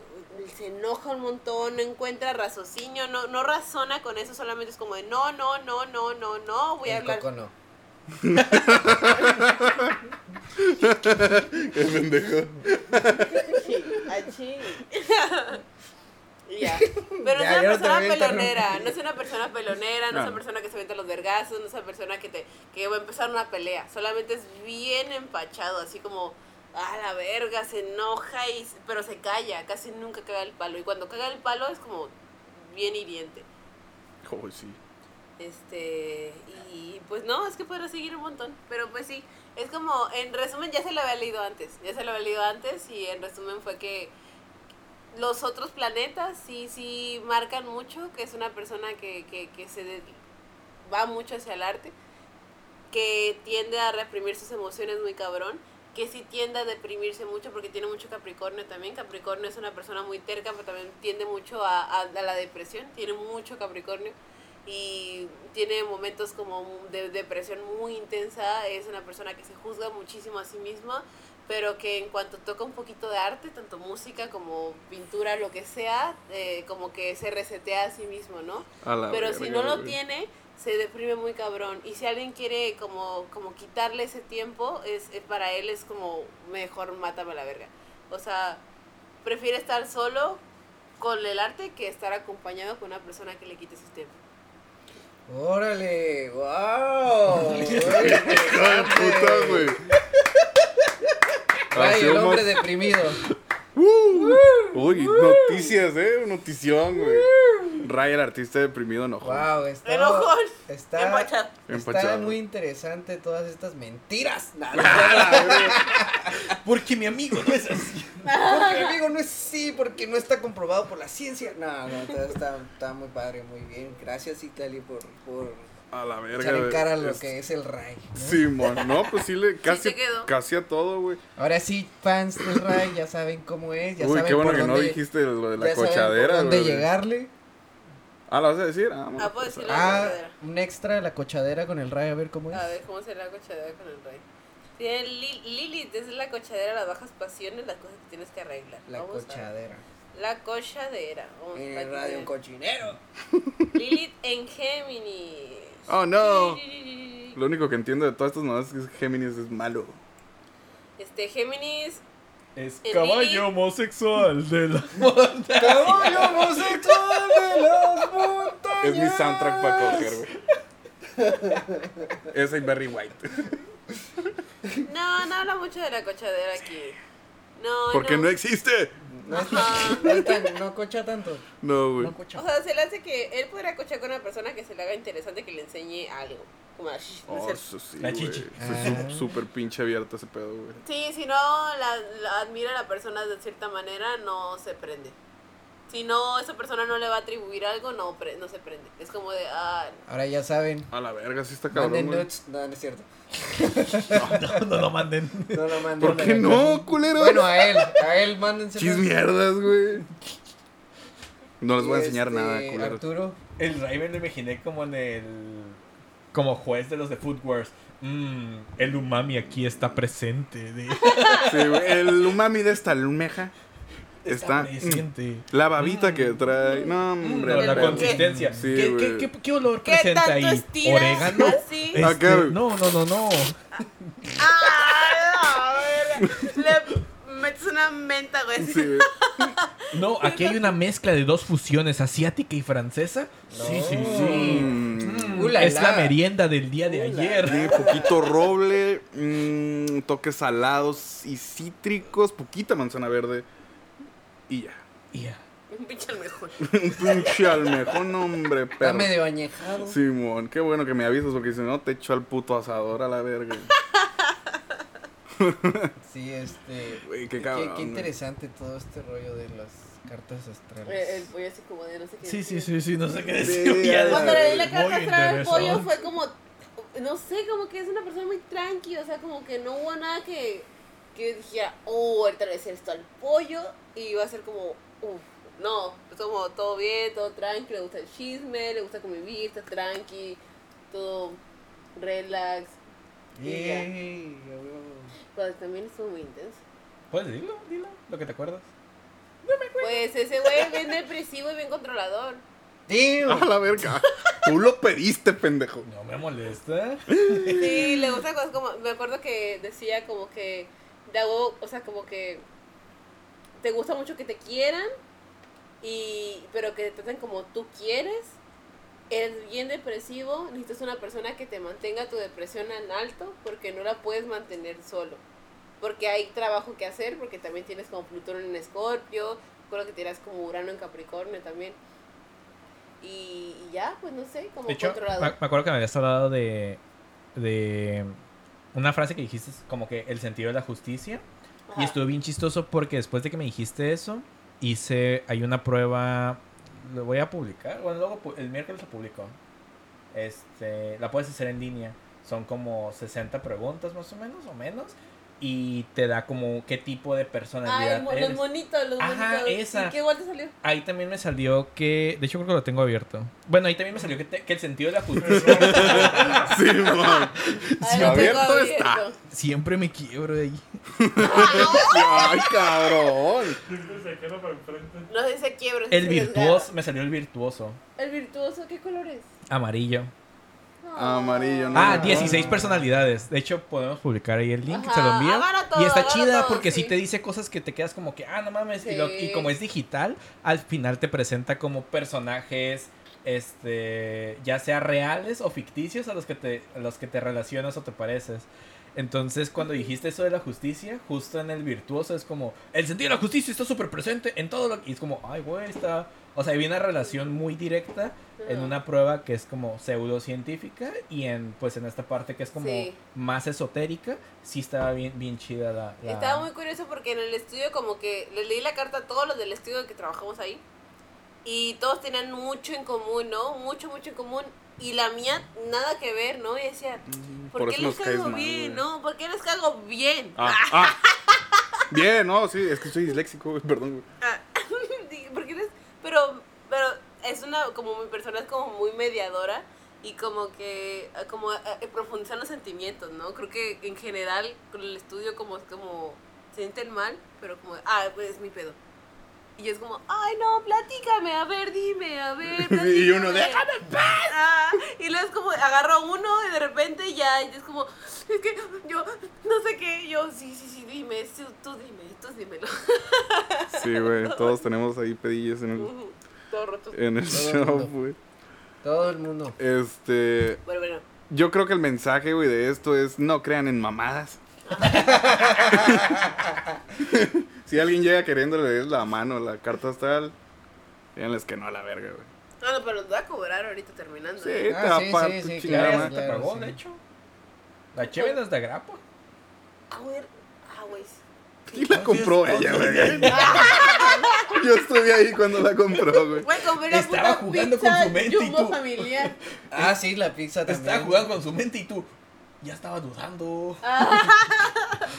se enoja un montón, no encuentra raciocinio, no, no razona con eso, solamente es como de no, no, no, no, no, no, voy a El hablar. coco no. Qué pendejo. Achí. Ya. Pero no es una persona pelonera, no es una persona pelonera, no es una persona que se venta los vergazos, no es una persona que te que va a empezar una pelea, solamente es bien empachado, así como a la verga, se enoja y pero se calla, casi nunca caga el palo y cuando caga el palo es como bien hiriente. Oh, sí. Este, y pues no, es que podrá seguir un montón, pero pues sí, es como, en resumen, ya se lo había leído antes, ya se lo había leído antes y en resumen fue que los otros planetas sí, sí marcan mucho, que es una persona que, que, que se de- va mucho hacia el arte, que tiende a reprimir sus emociones muy cabrón que sí tiende a deprimirse mucho porque tiene mucho Capricornio también. Capricornio es una persona muy terca, pero también tiende mucho a, a- a la depresión. Tiene mucho Capricornio y tiene momentos como de depresión muy intensa. Es una persona que se juzga muchísimo a sí misma, pero que en cuanto toca un poquito de arte, tanto música como pintura, lo que sea, eh, como que se resetea a sí mismo, ¿no? A la Pero si no lo tiene, se deprime muy cabrón. Y si alguien quiere como, como quitarle ese tiempo, es, es- para él es como, mejor mátame a la verga. O sea, prefiere estar solo con el arte que estar acompañado con una persona que le quite ese tiempo. Órale, wow. Hijo de puta, güey. Ay, Así el hombre deprimido. Uy, noticias, eh. Notición, güey. Ray, el artista deprimido, no. Wow, está. Enojón. Está, Empachado. está Empachado. muy interesante todas estas mentiras. Porque mi amigo no es así. Porque mi amigo no es así, porque no está comprobado por la ciencia. No, no, está, está, está muy padre, muy bien. Gracias, Itali, por, por A la verga. echar en cara lo Es- que es el Ray. ¿no? Simón, no, pues sí le casi, casi a todo, güey. Ahora sí, fans del Ray ya saben cómo es, ya Uy, saben qué bueno por que no dónde, dijiste lo de la ya saben cochadera, por dónde güey. llegarle. Ah, ¿lo vas a decir? Ah, Ah, puedo pues, decirlo. Ah, cochadera. un extra, la cochadera con el Ray, a ver cómo es. A ver cómo será la cochadera con el rey. Tiene Li- Lilith, es la cochadera, las bajas pasiones, las cosas que tienes que arreglar. La Vamos cochadera. La cochadera. Vamos En el radio un cochinero. Lilith en Géminis. Oh, no. Lo único que entiendo de todas estas novelas es que Géminis es malo. Este, Géminis Es El caballo Lili. homosexual de la Caballo homosexual de las montañas. Es mi soundtrack para coger, güey. Esa y Barry White. No, no habla mucho de la cochadera aquí. No, Porque no existe. No, es- no, es tan- no cocha tanto. No, güey. No cocha. O sea, se le hace que él podrá cochar con una persona que se le haga interesante que le enseñe algo. Como la no Oh, eso sí, La chichi. Eso es Ah. súper pinche abierto ese pedo, güey. Sí, si no la, la admira a la persona de cierta manera, no se prende. Si no, esa persona no le va a atribuir algo, no, pre- no se prende. Es como de, ah, Ahora ya saben. A la verga, sí está cabrón, Manden nuts. No, no es cierto. No, no lo manden. No lo manden. ¿Por qué no, culero? Bueno, a él. A él mándense. Chis mierdas, güey. No les voy a enseñar Este, nada, culero. Arturo. El me lo imaginé como en el. Como juez de los de Food Wars. Mmm, el umami aquí está presente. de- Sí, güey. El umami de esta almeja está. presente. La babita que trae. No, Mm, hombre. no, a la consistencia. Sí, ¿Qué, qué, qué, qué olor ¿qué presenta tanto ahí? estiras ¿Orégano? Este, no, no, no, no. ¡Ah! a ver, Le metes una menta, güey. Sí, güey. No, aquí hay una mezcla de dos fusiones, asiática y francesa. Sí, sí, sí. Mm. Mm, Uh, la, es la la. merienda del día de Uh, ayer. Tiene poquito roble, mm, toques salados y cítricos, poquita manzana verde y ya. Ya. Un pinche al mejor. Un pinche almejón, hombre, Está perro. medio añejado. Simón, qué bueno que me avisas porque si no te echo al puto asador a la verga. Sí, este. Güey, qué cabrón, qué interesante todo este rollo de las cartas astrales. Eh, El pollo así como de no sé qué. Sí, sí, decir. sí, sí, no sé qué Sí, decir. ya Cuando le di la carta astral al pollo fue como, no sé, como que es una persona muy tranqui, o sea, como que no hubo nada que, que dijera, oh, ahorita le voy a decir esto al pollo y iba a ser como, uff, no, es como todo bien, todo tranqui, le gusta el chisme, le gusta convivir, está tranqui, todo relax. y ya. Yay, a huevo. Pero también estuvo muy intenso. ¿Puedes decirlo? Dilo, lo que te acuerdas. Pues ese güey es bien depresivo y bien controlador. Damn. A la verga. Tú lo pediste, pendejo. No me molesta. Sí, le gusta cosas como, me acuerdo que decía como que, de algo, o sea, como que te gusta mucho que te quieran, y, pero que te traten como tú quieres. Eres bien depresivo, necesitas una persona que te mantenga tu depresión en alto porque no la puedes mantener solo. Porque hay trabajo que hacer, porque también tienes como Plutón en Escorpio, creo que tienes como Urano en Capricornio también. Y, y ya, pues no sé, como De hecho, me, controlador. me acuerdo que me habías hablado de, de una frase que dijiste, como que el sentido de la justicia. Y estuvo bien chistoso porque después de que me dijiste eso, hice, hay una prueba, lo voy a publicar, bueno, luego el miércoles lo publico. Este, la puedes hacer en línea. Son como 60 preguntas más o menos, o menos. Y te da como qué tipo de Ah, personalidad mo- los monitos, los Ajá, monitos. esa. ¿Y qué igual te salió? Ahí también me salió que, de hecho creo que lo tengo abierto. Bueno, ahí también me salió que, te- que el sentido de la justicia Sí, tengo abierto está. siempre me quiebro de ahí. Ay, cabrón. No sé si se quiebra. si El virtuoso, me salió el virtuoso, ¿El virtuoso qué color es? amarillo. Amarillo, ¿no? Ah, Ah. 16 personalidades. De hecho, podemos publicar ahí el link, Ajá, se lo envío. todo, y está chida todo, porque sí. sí. te dice cosas que te quedas como que, ah, no mames. Y, lo- y como es digital, al final te presenta como personajes, este, ya sea reales o ficticios a los que te, a los que te relacionas o te pareces. Entonces, cuando dijiste eso de la justicia, justo en el virtuoso es como, el sentido de la justicia está súper presente en todo lo Y es como, ay, güey, está... O sea, hay una relación muy directa en una prueba que es como pseudocientífica y en pues en esta parte que es como Sí. más esotérica, sí estaba bien, bien chida la... la- Estaba muy curioso porque en el estudio como que le leí la carta a todos los del estudio que trabajamos ahí y todos tenían mucho en común, ¿no? Mucho, mucho en común. Y la mía, nada que ver, ¿no? Y decía, ¿por, Por qué les caigo mal, bien, güey. no? ¿Por qué les caigo bien? Ah, ah. Bien, no, sí, es que soy disléxico, perdón. Ah, Dije, ¿por qué les- Pero, pero es una, como mi persona es como muy mediadora y como que, como ah, eh, profundizar los sentimientos, ¿no? Creo que en general con el estudio como, como se sienten mal, pero como, ah, pues es mi pedo. Y es como, ay, no, platícame, a ver, dime, a ver. Y uno, platícame". "Déjame Ah, y luego es como, agarro uno y de repente ya, y es como, es que yo no sé qué, yo, sí, sí, sí, dime, tú dime, dímelo. Sí, güey, todos tenemos ahí pedillos en el, Todo roto. en el Todo el show, mundo. güey. Todo el mundo. Este, Bueno, bueno. yo creo que el mensaje, güey, de esto es no crean en mamadas. si alguien llega queriéndole la mano, la carta astral, díganles que no a la verga, güey. No, no, pero nos va a cobrar ahorita terminando. Sí, ¿eh? Ah, te sí, sí, tu sí, claro. te pagó, sí. de hecho. La chévere no es de grapa. Ah, güey. Ah, güey. Y la compró ella, güey. Yo estuve ahí cuando la compró, güey. Güey, compré una Estaba puta jugando pizza con su mente y Jumbo tú- familiar. Ah, sí, la pizza también. Estaba jugando con su mente y tú ya estaba dudando. Ah,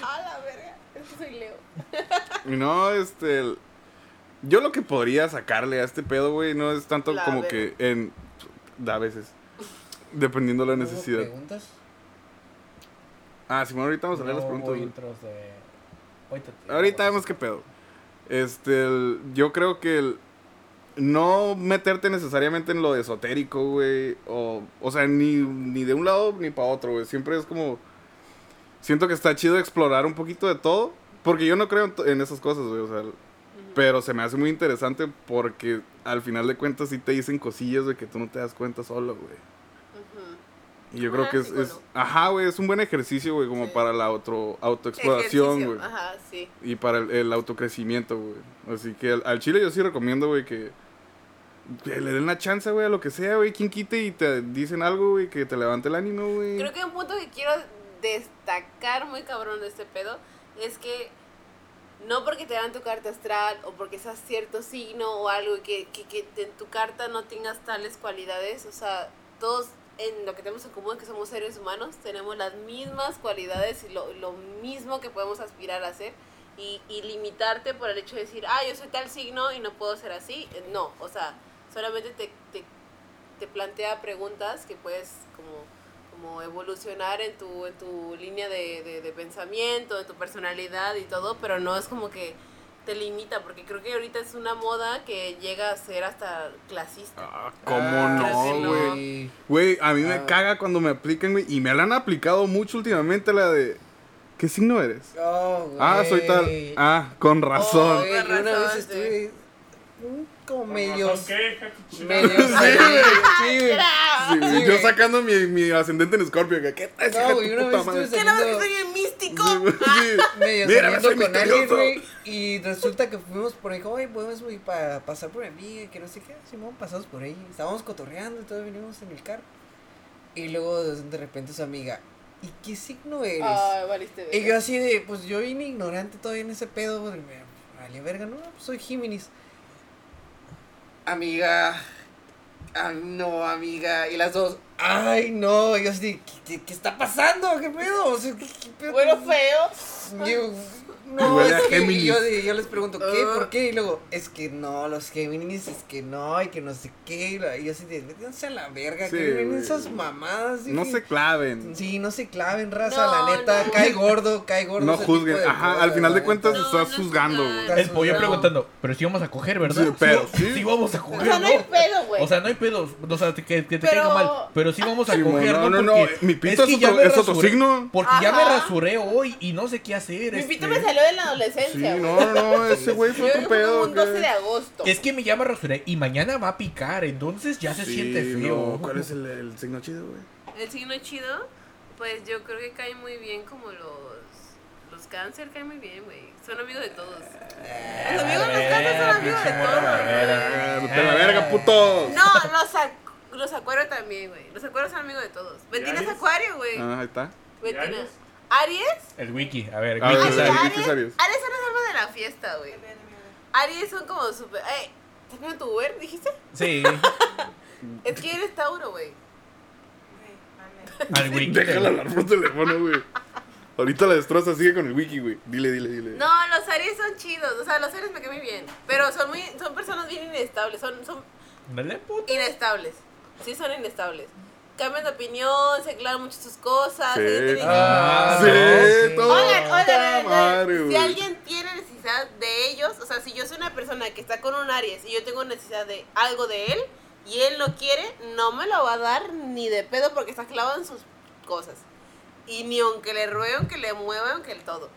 a la verga. Es que soy Leo. Y no, este. el- Yo lo que podría sacarle a este pedo, güey, no es tanto La como verga. que en. A veces. Dependiendo de la ¿Hubo necesidad. preguntas? Ah, Simón, ahorita vamos a leer No las preguntas. hubo güey. intros de... Ahorita, Ahorita vemos qué pedo. Este, el- yo creo que el no meterte necesariamente en lo esotérico, güey, o, o sea, ni, ni de un lado ni para otro, güey. Siempre es como, siento que está chido explorar un poquito de todo, porque yo no creo en, en esas cosas, güey, o sea, pero se me hace muy interesante porque al final de cuentas sí te dicen cosillas de que tú no te das cuenta solo, güey. Y yo creo que es, ajá, güey, es un buen ejercicio, güey, como Sí. para la auto, autoexploración, güey. Ajá, sí. Y para el, el autocrecimiento, güey. Así que al, al chile yo sí recomiendo, güey, que, que le den una chance, güey, a lo que sea, güey. Quien quite y te dicen algo, güey, que te levante el ánimo, güey. Creo que un punto que quiero destacar muy cabrón de este pedo es que no porque te dan tu carta astral o porque seas cierto signo o algo que, que, que en tu carta no tengas tales cualidades, o sea, todos en lo que tenemos en común que somos seres humanos tenemos las mismas cualidades y lo, lo mismo que podemos aspirar a ser y, y limitarte por el hecho de decir, ah, yo soy tal signo y no puedo ser así, eh, no, o sea, solamente te, te, te plantea preguntas que puedes como como evolucionar en tu, en tu línea de, de, de pensamiento, de tu personalidad y todo, pero no es como que te limita, porque creo que ahorita es una moda que llega a ser hasta clasista. Ah, ¿Cómo Ah, no, güey? Güey, a mí me Ah. caga cuando me aplican, güey. Y me la han aplicado mucho últimamente la de... ¿Qué signo eres? Oh, Ah, soy tal. Ah, con razón. Con yo una razón, vez estuve como ¿Con medio. razón qué, hija de tu chingada? Medio. Sí, sí, güey. Sí, güey, Sí, yo sacando mi, mi ascendente en Scorpio. que, ¿Qué tal, No, güey, una puta vez madre? ¿Qué no que soy bien místico? Sí, güey, sí. medio Mira, soy con alguien, güey. Y resulta que fuimos por ahí, oye, podemos güey, pa- pasar por mí, que no sé qué. Simón, pasamos por ahí. Estábamos cotorreando y todo, venimos en el carro. Y luego de repente su amiga, ¿y qué signo eres? Ay, valiste y yo así de, pues yo vine ignorante todavía en ese pedo. güey, me- Vale, verga, no, pues soy Géminis. Amiga, ay, no, amiga. Y las dos, ay, no. Y yo así, ¿qué, qué, qué está pasando? ¿Qué pedo? O sea, ¿qué, qué pedo? Bueno, feo. Yo, no, Huele a es que Géminis. yo, yo les pregunto, ¿qué? Ah. ¿Por qué? Y luego, es que no, los Géminis, es que no, y que no sé qué. Y yo así de, métanse a la verga, Sí, que vienen esas mamadas. No se claven. Sí, no se claven, raza, No, la neta, no. cae gordo, cae gordo. No juzguen. Ajá, al final de cuentas estás no juzgando, güey. El pollo No. preguntando, pero sí vamos a coger, ¿verdad? Sí, pero sí. sí. vamos a O coger, sea, no hay pedo, güey. O sea, no hay pedos, o sea, que, que te Pero- caiga mal, pero sí vamos a coger, no, ¿no? no, mi pito es otro- signo. Porque ya me rasuré hoy y no sé qué hacer. Mi este. pito me salió de la Sí, adolescencia, güey. no, no, ese güey fue otro pedo. un 12 ¿qué? de agosto. Es que me llama rasuré y mañana va a picar, entonces ya se Sí, siente feo. no, ¿Cuál es el, el signo chido, güey? El signo chido, pues yo creo que cae muy bien como los... Los cáncer caen muy bien, güey. Son amigos de todos. Los amigos de los cáncer son amigos de todos, güey. ¡De la verga, putos! No, los, ac- los acuarios también, güey. Los acuarios son amigos de todos. Betina es Aries? acuario, güey. Ah, ahí está. Betina. Aries? ¿Aries? El wiki, a ver, A wiki Aries. Aries, Aries, Aries. Aries son las almas de la fiesta, güey. Aries son como súper... Eh, ¿Estás viendo tu Uber, dijiste? Sí, Es que eres Tauro, güey. al wiki. Déjala hablar por teléfono, güey. Ahorita la destroza, sigue con el wiki, güey. Dile, dile, dile. No, los Aries son chidos. O sea, los Aries me caen muy bien. Pero son muy, son personas bien inestables. Son, son Dale, puto. inestables. Sí, son inestables. Cambian de opinión, se clavan mucho sus cosas. Sí. Ah, sí, todo. Oigan, oigan, si alguien tiene necesidad de ellos, o sea, si yo soy una persona que está con un Aries y yo tengo necesidad de algo de él y él lo quiere, no me lo va a dar ni de pedo porque está clavado en sus cosas. Y ni aunque le ruegue, aunque le mueva, aunque el todo.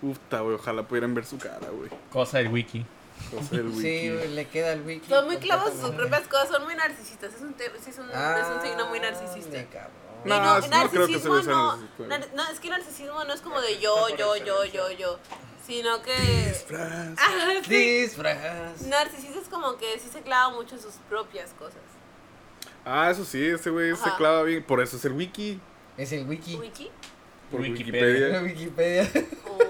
Puta, güey, ojalá pudieran ver su cara, güey. Cosa del wiki. El wiki. Sí, güey, le queda el wiki. Son muy clavos en sus propias cosas, son muy narcisistas. Es un, es un, es un signo muy narcisista. Ah, No, no, sí, no creo que se narcisismo no, no, es que narcisismo no es como de yo, yo, yo, yo, yo, sino que... Disfraz. Ah, sí. Disfraz. Narcisista es como que sí se clava mucho en sus propias cosas. Ah, eso sí, ese güey se clava bien. Por eso es el wiki. Es el wiki. ¿Wiki? Por Wikipedia. La Wikipedia. Wikipedia. Oh.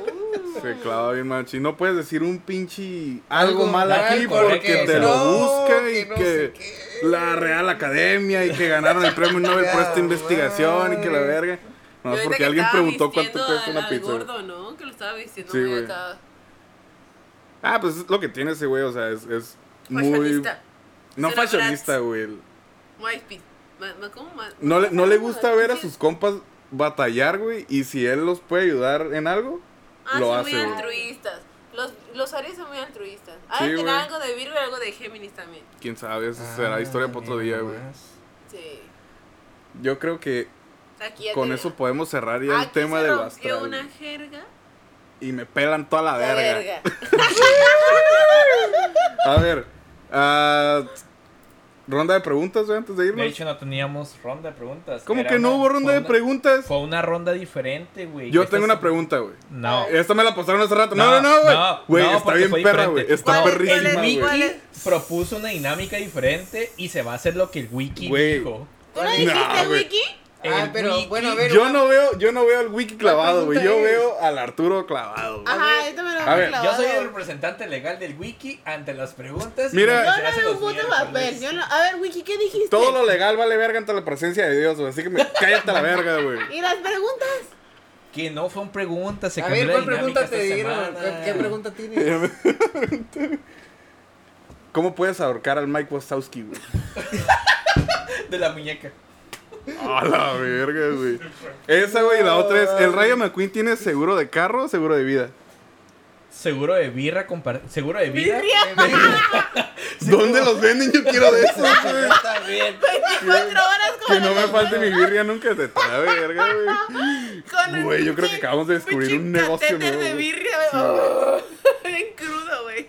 Se clava bien machi. No puedes decir un pinche algo Algo mal aquí porque te lo no, busca que y no que sé qué. la Real Academia y que ganaron el premio Nobel por esta investigación y que la verga. No, porque que alguien preguntó cuánto cuesta una pizza. gordo, ¿no? Que lo estaba vistiendo Sí, güey. acá. Ah, pues es lo que tiene ese güey, o sea, es, es muy... Fashionista. No fashionista, güey. No le, no le gusta ver a sus compas batallar, güey, y si él los puede ayudar en algo, Ah, lo son hace, muy altruistas. Los, los Aries son muy altruistas. Ah, Sí, tiene algo de Virgo y algo de Géminis también. Quién sabe, eso será historia para otro día, güey. Sí. Yo creo que con eso podemos cerrar ya el tema se de astral. una jerga. Y me pelan toda la La verga. verga. A ver, ah, ronda de preguntas, güey, antes de De irnos. hecho, no teníamos ronda de preguntas. ¿Cómo Era que no una- hubo ronda de una- preguntas? Fue una ronda diferente, güey. Yo Esta tengo una pregunta, güey. No. Esta me la pasaron hace rato. No, no, no, güey. Güey, no, está bien perra, güey. Está ¿Cuál- cuál perrísima, El güey. cuál wiki propuso una dinámica diferente y se va a hacer lo que el wiki Güey. dijo. ¿Tú no Nah, dijiste, güey. Wiki? Ah, El pero wiki- bueno, a ver. Yo no veo, yo no veo al wiki clavado, güey. Yo es? veo al Arturo clavado, güey. Ajá, yo también lo A he ver, clavado. Yo soy el representante legal del wiki ante las preguntas. Mira- Yo no veo un puto papel. Yo no... A ver, Wiki, ¿qué dijiste? Todo lo legal vale verga ante la presencia de Dios, güey. Así que me, cállate a la verga, güey. ¿Y las preguntas? Que no fue un pregunta, se A ver, ¿cuál pregunta te dieron? ¿Qué, pregunta tienes? ¿Cómo puedes ahorcar al Mike Wazowski, güey? De la muñeca. A la verga, güey. Esa, güey, y la otra es, ¿el Rayo McQueen tiene seguro de carro o seguro de vida? Seguro de birra, compar- seguro de vida. Birria. ¿Dónde los venden? Yo quiero de esos, güey. Está bien. 24 horas con Que no me falte mi birria nunca te la verga, güey. Con Güey, yo creo que pinche- acabamos de descubrir pinche un negocio catéter nuevo, de güey. birria, güey. Bien crudo, güey.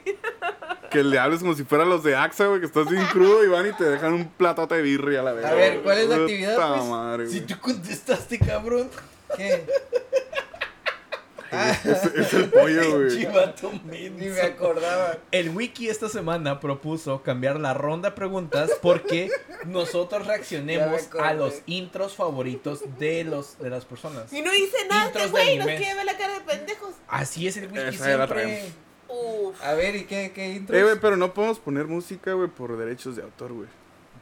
Que le hables como si fueran los de AXA, güey, que estás bien crudo y van y te dejan un platote de birria a la verga. A ver. ¿cuál es la Puta actividad, pues? madre, Si tú contestaste, cabrón. ¿Qué? Ah, Es, es el pollo, güey. Chivato ni me acordaba. El wiki esta semana propuso cambiar la ronda de preguntas porque nosotros reaccionemos a los intros favoritos de los de las personas. Y no hice nada, este güey. Nos quiere ver la cara de pendejos. Así es el wiki Esa siempre. Uf. A ver, ¿y qué, qué intros? Eh, güey, pero no podemos poner música, güey, por derechos de autor, güey.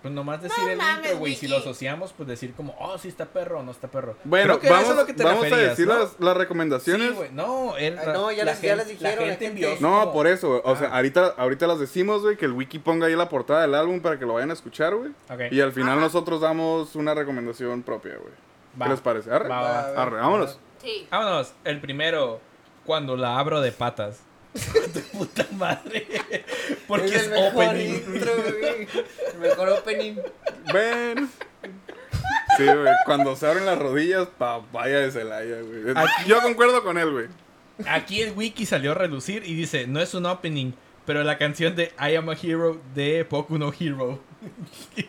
Pues nomás decir No el mames, intro, güey. Si lo asociamos, pues decir como, oh, sí está perro o no está perro. Bueno, Creo que a eso vamos, es lo que te vamos a decir ¿no? las, las recomendaciones. Sí, güey. No, él, no, ya las- ya las dijeron, la gente. no, como- por eso, güey. O sea, Ah. ahorita, ahorita las decimos, güey, que el wiki ponga ahí la portada del álbum para que lo vayan a escuchar, güey. Ok. Y al final nosotros damos una recomendación propia, güey. ¿Qué les parece? Arre. Va, va, va. Arre, vámonos. Sí. Vámonos. El primero, cuando la abro de patas. tu puta madre. Porque es, el mejor opening. intro, güey. El mejor opening. Ven. Sí, güey. Cuando se abren las rodillas, papaya de Celaya, güey. Yo concuerdo con él, güey. Aquí el wiki salió a relucir y dice, no es un opening, pero la canción de I Am a Hero de Poku no Hero.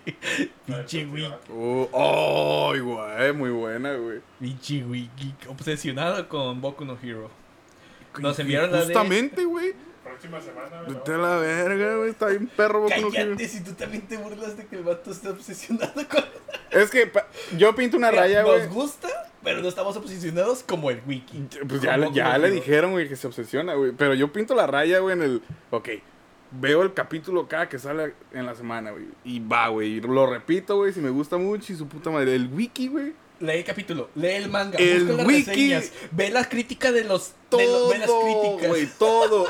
Pinche wiki. Uh, oh, güey. Muy buena, güey. Pinche wiki. Obsesionado con Boku no Hero. Nos enviaron la. Justamente, güey. Próxima semana. Vete a la verga, güey. Está bien perro. Cállate si tú también te burlas de que el vato está obsesionado con... Es que pa- yo pinto una Mira, raya, güey. Nos gusta, pero no estamos obsesionados como el wiki. Pues ya, le- ya le dijeron, güey, que se obsesiona, güey. Pero yo pinto la raya, güey, en el. Ok. Veo el capítulo cada que sale en la semana, güey. Y va, güey. y Lo repito, güey, si me gusta mucho y su puta madre. El wiki, güey. Lee el capítulo, lee el manga, El busca las wiki. reseñas, ve las críticas de los... de lo- Todo, ve las críticas. güey, todo.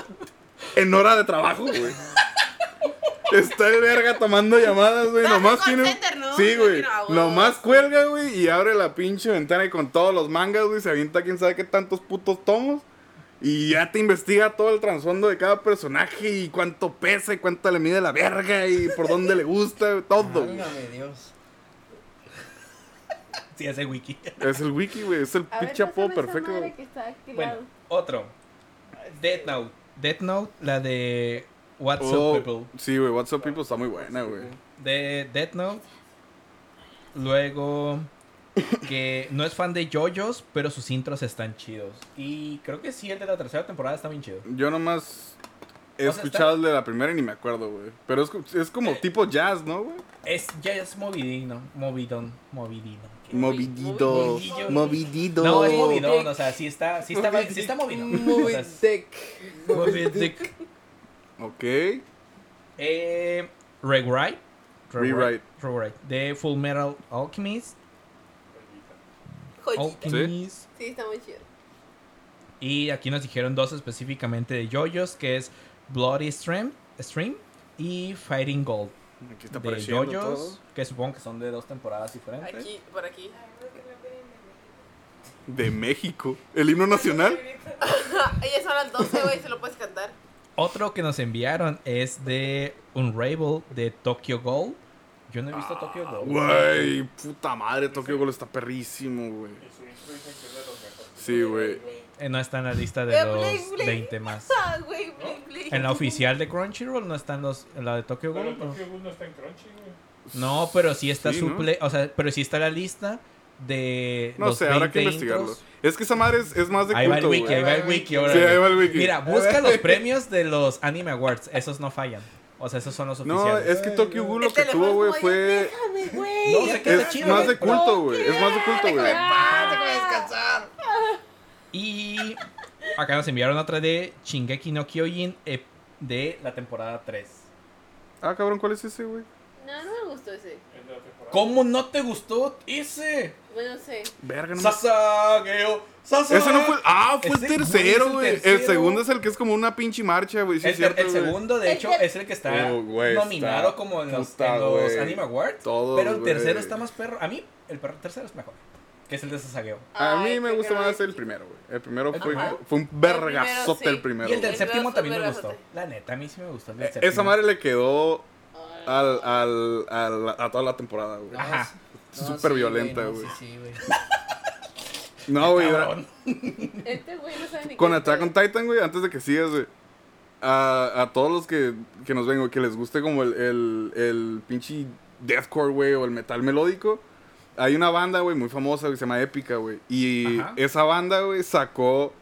En hora de trabajo, güey. Está el verga tomando llamadas, güey. Nomás en tiene. call center, ¿no? Sí, güey. Nomás cuelga, güey, y abre la pinche ventana y con todos los mangas, güey, se avienta quién sabe qué tantos putos tomos. Y ya te investiga todo el trasfondo de cada personaje y cuánto pesa y cuánto le mide la verga y por dónde le gusta, todo. Válgame Dios. Sí, ese wiki. Es el wiki, güey. Es el pinche apodo perfecto. Bueno, otro. Death Note. Death Note, la de What's Oh, Up People. sí, güey. What's Up People está muy buena, güey. De Death Note. Luego, que no es fan de JoJo's, pero sus intros están chidos. Y creo que sí, el de la tercera temporada está bien chido. Yo nomás he O sea, escuchado está- el de la primera y ni me acuerdo, güey. Pero es, es como Eh. tipo jazz, ¿no, güey? Es, es movidino, movidón, movidino. Movidito. Movidillo. Movidito. No, es movidón, o sea, sí está, sí está, sí está movidón. O Movie sea, Deck. movidic. Ok. Eh, Rewrite. Rewrite. Rewrite. De Full Metal Alchemist. Joyita. Alchemist. Sí, está muy chido. Y aquí nos dijeron dos específicamente de JoJo's, que es Bloody Stream, Stream y Fighting Gold. Aquí está de todo. que supongo que son de dos temporadas diferentes. Aquí, por aquí. De México. El himno nacional. Ellas son las 12, güey, se lo puedes cantar. Otro que nos enviaron es de Unravel de Tokyo Gold. Yo no he visto Tokyo Gold. Güey, puta madre, Tokyo Ghoul está perrísimo, güey. Sí, güey. Eh, no está en la lista de Eh, los bling, bling. 20 más. Ah, güey, bling, bling. En la oficial de Crunchyroll no están los, en la de Tokyo Pero. ¿no? Tokyo Ghoul no está en Crunchy, güey. No, pero sí está Sí, ¿no? suple, o sea, pero sí está la lista de No los sé, habrá que 20 investigarlo. intros. Es que esa madre es, es más de Ahí va el culto, wiki, güey. ahí va el wiki. ahora Sí, ahí va el wiki. Mira, busca los premios de los Anime Awards. Esos no fallan. O sea, esos son los No, oficiales. es que Tokyo Ghoul lo que tuvo, güey, fue... Déjame, güey. No, sé qué está Es chido, más de culto, güey. Es más de culto, güey. Déjame descansar. Y acá nos enviaron otra de Shingeki no Kyojin eh, de la temporada 3. Ah, cabrón, ¿cuál es ese, güey? No, no me gustó ese. ¿Cómo no te gustó ese? Bueno, sé. Verga, no Sasageo. Sasageo. Ese no fue. Ah, fue el tercero, el güey. El, segundo es el que es como una pinche marcha, güey. Sí, El, cierto, segundo, de hecho, es el que está Oh, nominado está como en los, puta, en los güey. Anime Awards. Todos, pero el tercero está más perro. A mí, el perro tercero es mejor. Que es el de Sasageo. A mí Ay, me gusta más el primero, güey. El primero fue, primero. fue un vergazote sí. el primero. Y el del El séptimo brazo, también me gustó. La neta, a mí sí me gustó el del Eh, séptimo. Esa madre le quedó al, al, al- a toda la temporada, güey. Ajá. No, Súper sí, violenta, no, güey. Sí, sí, güey. No, güey. Este güey no sabe ni Con qué Attack on. Titan, güey, antes de que sigas, güey. A, a todos los que, que nos ven, güey, que les guste como el, el, el pinche deathcore, güey, o el metal melódico. Hay una banda, güey, muy famosa, güey, se llama Épica, güey. Y Ajá. esa banda, güey, sacó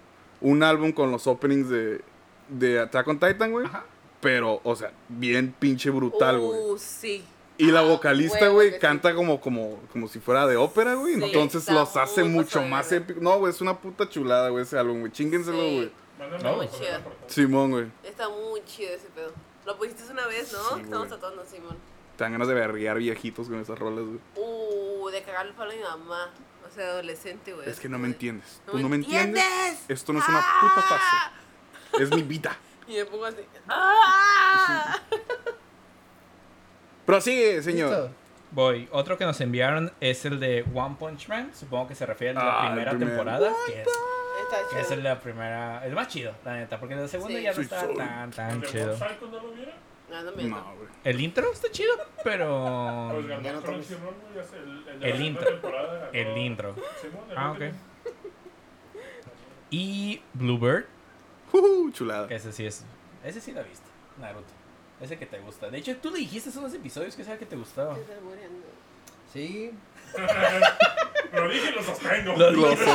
un álbum con los openings de, de Attack on Titan, güey. Ajá. Pero, o sea, bien pinche brutal, güey. Uh, sí. Y la Ah, vocalista, güey, sí. canta como, como, como si fuera de ópera, güey. Sí, Entonces está los hace mucho más épicos. No, güey, es una puta chulada, güey, ese álbum, güey. Chíngenselo, güey. La muy chido. Simón, güey. Está muy chido ese pedo. Lo pusiste una vez, ¿no? Sí, Estamos tratando, Simón. Te dan ganas de berrear viejitos con esas rolas, güey. Uh, de cagarle el palo a mi mamá. O sea, adolescente, güey. Es que no me de, entiendes. ¿No Tú me no me entiendes. entiendes? Esto no es una puta ¡Ah! fase. Es mi vida. Y me pongo así. ¡Ah! Prosigue, señor. ¿Listo? Voy. Otro que nos enviaron es el de One Punch Man. Supongo que se refiere a la Ah, primera primer. temporada. Que es, Está que es chido. el de la primera. El más chido, la neta. Porque el segundo Sí. ya no Sí, está soy. tan, tan ¿El de chido. No lo viera? No, no miento. No, güey. El intro está chido, pero. Pues ganó ya no el, la intro. ganó- El intro. Simón, el Ah, último. ok. Y Bluebird. Uh, chulada. Ese sí es. Ese sí lo viste. Naruto. Ese que te gusta. De hecho, tú le dijiste en unos episodios que sea que te gustaba. Sí. Lo dije y lo sostengo. Lo Lo sostengo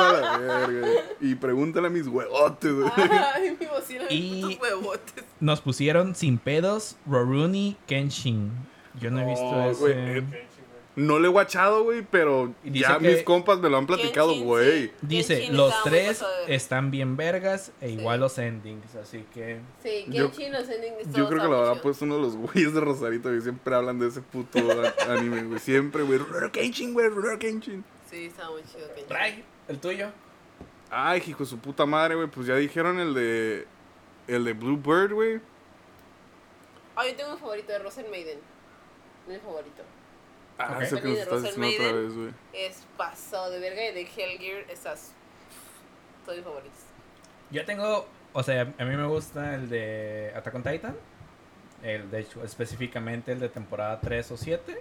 a la verga. Y pregúntale a mis huevotes, güey. Ay, mi bocina, Y- tus huevotes. Nos pusieron sin pedos Roruni Kenshin. Yo no he visto No, ese. No le he guachado, güey, pero ya que- mis compas me lo han platicado, güey. Dice, Genshin los tres están bien vergas e Sí. igual los endings, así que... Sí, Yo- los endings, Yo creo que lo habrá puesto uno de los güeyes de Rosarito que siempre hablan de ese puto anime, güey. Siempre, güey. Rurouni Kenshin, güey. Rurouni Kenshin. Sí, está muy chido Genshin. Ray, el tuyo. Ay, hijo de su puta madre, güey. Pues ya dijeron el de. El de Bluebird, güey. Ah, yo tengo un favorito de Rosen Maiden. Mi favorito. Ah, Ok. es el que nos estás diciendo otra vez, güey. Es pasado de verga y de Hellgear. Estás. Son mis favoritos. Yo tengo, o sea, a mí me gusta el de Attack on Titan. El, de hecho, específicamente el de temporada 3 o 7.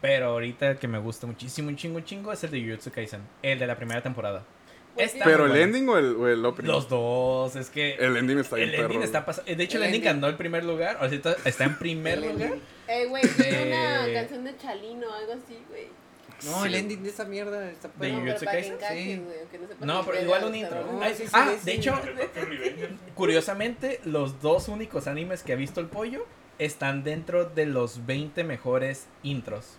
Pero ahorita el que me gusta muchísimo, un chingo, un chingo, es el de Jujutsu Kaisen. El de la primera temporada. Está. Pero el bueno. ending o el, o el opening. Los dos, es que... El ending está bien el ending perro, está güey. pasando. De hecho, el, El ending ending. ganó el primer lugar. Ahorita está en primer lugar. ending. Eh, güey, tiene una canción de Chalino o algo así, güey. No, Sí. el ending de esa mierda está De perro. No, pero Jujutsu Kaisen, sí. no pero igual un intro. ah, sí, de sí. hecho, curiosamente, los dos únicos animes que ha visto el pollo están dentro de los 20 mejores intros.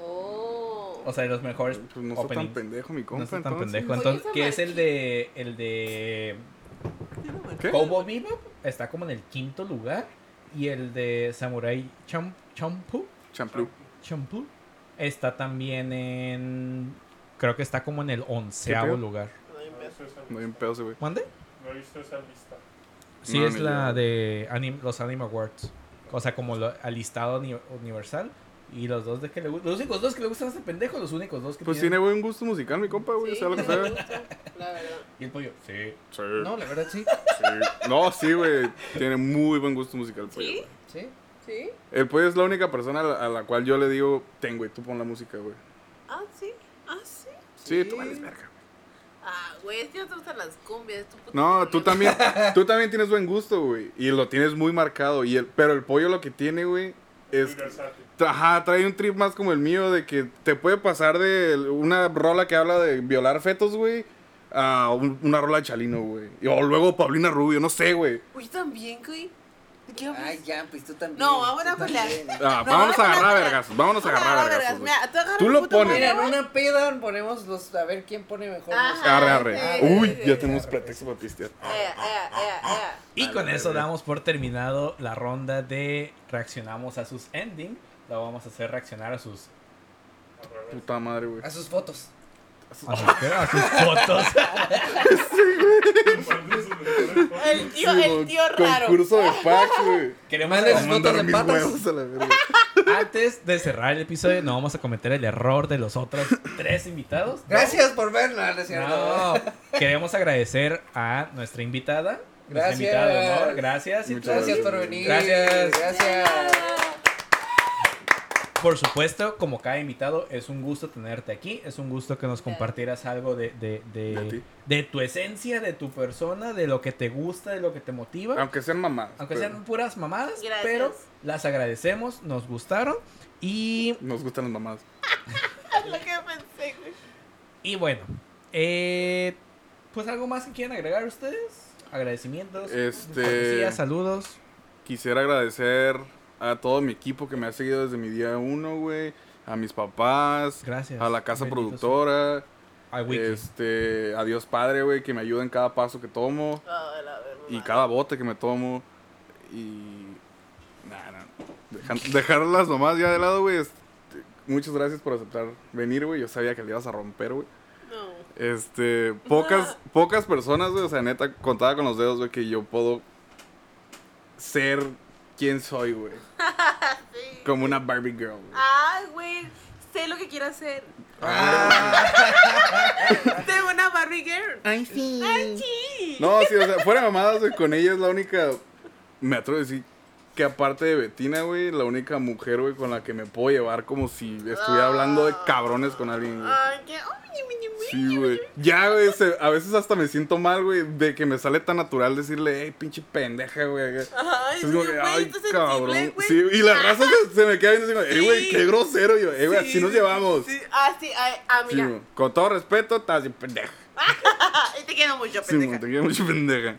Oh. O sea, de los mejores Pues no está tan openings. pendejo mi compa. No está tan pendejo. Entonces, que es el de. El de. ¿Qué? Cowboy Bebop. Está como en el quinto lugar. Y el de Samurai Champ Champloo. Champloo. Champloo. Está también en. Creo que está como en el onceavo lugar. No No bien pedo ese, güey. ¿Mande? No he visto esa lista. Sí, No, es la de anim- los Anime Awards. O sea, como lo, al listado uni- universal. Y los dos de que le gu- Los únicos dos que le gustan a este pendejo, los únicos dos que Pues tiene buen gusto musical, mi compa, güey. Sí, ¿Sabes lo que gusta, La verdad. Y el pollo. Sí. Sí. No, la verdad sí. sí. No, sí, güey. Tiene muy buen gusto musical, pollo. ¿Sí? Sí. ¿Sí? El pollo es la única persona a la, a la cual yo le digo, ten, güey, tú pon la música, güey. Ah, sí. Ah, sí. Sí, Sí. tú vales verga. Ah, güey, es que no te gustan las cumbias. Tu No, tú también, tú también tienes buen gusto, güey. Y lo tienes muy marcado. Y el, pero el pollo lo que tiene, güey, es... Ajá, trae un trip más como el mío de que te puede pasar de una rola que habla de violar fetos, güey, a un- una rola de Chalino, güey. Y- O luego Paulina Rubio, no sé, güey. Uy, también, güey. ¿De qué hablas? Ay, ya, pues tú también. No, vamos a tú pelear. también. Ah, No, vámonos a agarrar vergazos, vámonos a agarrar a vergas. tú lo pones. Mira, en una peda ponemos los. A ver quién pone mejor. Ajá. música. Arre, arre. Sí, Uy, sí, ya sí. tenemos pretexto para pistear. Ea, ea, ea, ea. Y con la eso damos por terminado la ronda de reaccionamos a sus ending. La vamos a hacer reaccionar a sus. Puta madre, güey. A sus fotos. A sus, a sus fotos. El tío, el tío raro. Concurso de packs, güey. Queremos mandar fotos de patas. antes de cerrar el episodio no vamos a cometer el error de los otros tres invitados. Gracias por verla, ¿no queremos agradecer a nuestra invitada. Nuestra Gracias. invitada de honor. Gracias. Muchas Gracias por venir. Gracias. Gracias. Por supuesto, como cada invitado, es un gusto tenerte aquí. Es un gusto que nos compartieras algo de, de, de, De tu esencia, de tu persona, de lo que te gusta, de lo que te motiva. Aunque sean mamás. Aunque pero sean puras mamadas, Gracias. pero las agradecemos, nos gustaron. Y, Nos gustan las mamás. Es lo que pensé, güey. y bueno, eh, pues algo más que quieran agregar ustedes. Agradecimientos, Este- saludos. Quisiera agradecer a todo mi equipo que me ha seguido desde mi día uno, güey. A mis papás. Gracias. A la casa Bendito productora. Wiki. Este, a Dios Padre, güey, que me ayuda en cada paso que tomo. Ah, la. Y cada bote que me tomo. Y. Nah, nah. dejan- dejarlas nomás ya de lado, güey. este, muchas gracias por aceptar venir, güey. Yo sabía que le ibas a romper, güey. No. Este, pocas, pocas personas, güey, o sea, neta, contaba con los dedos, güey, que yo puedo ser quien soy, güey. Sí. Como una Barbie girl, güey. Ay, güey. Sé lo que quiero hacer. Ah, Tengo una Barbie girl. Ay, sí. Ay, sí. No, sí, o sea, fuera mamadas, güey, con ella es la única, me atrevo a decir que aparte de Betina, güey, la única mujer, güey, con la que me puedo llevar como si estuviera hablando de cabrones con alguien, güey. Sí, güey. Ya, güey, se- a veces hasta me siento mal, güey, de que me sale tan natural decirle, hey, pinche pendeja, güey. Ay, Es como sí, que, ay, cabrón. Sí, y la raza se, se me queda viendo así, güey, Sí. qué grosero. Yo, eh, güey, así Sí, nos llevamos. sí. Ah, sí, ay, Sí, amiga. güey. Con todo respeto, estás pendeja. y te quiero mucho, pendeja. te quiero mucho pendeja.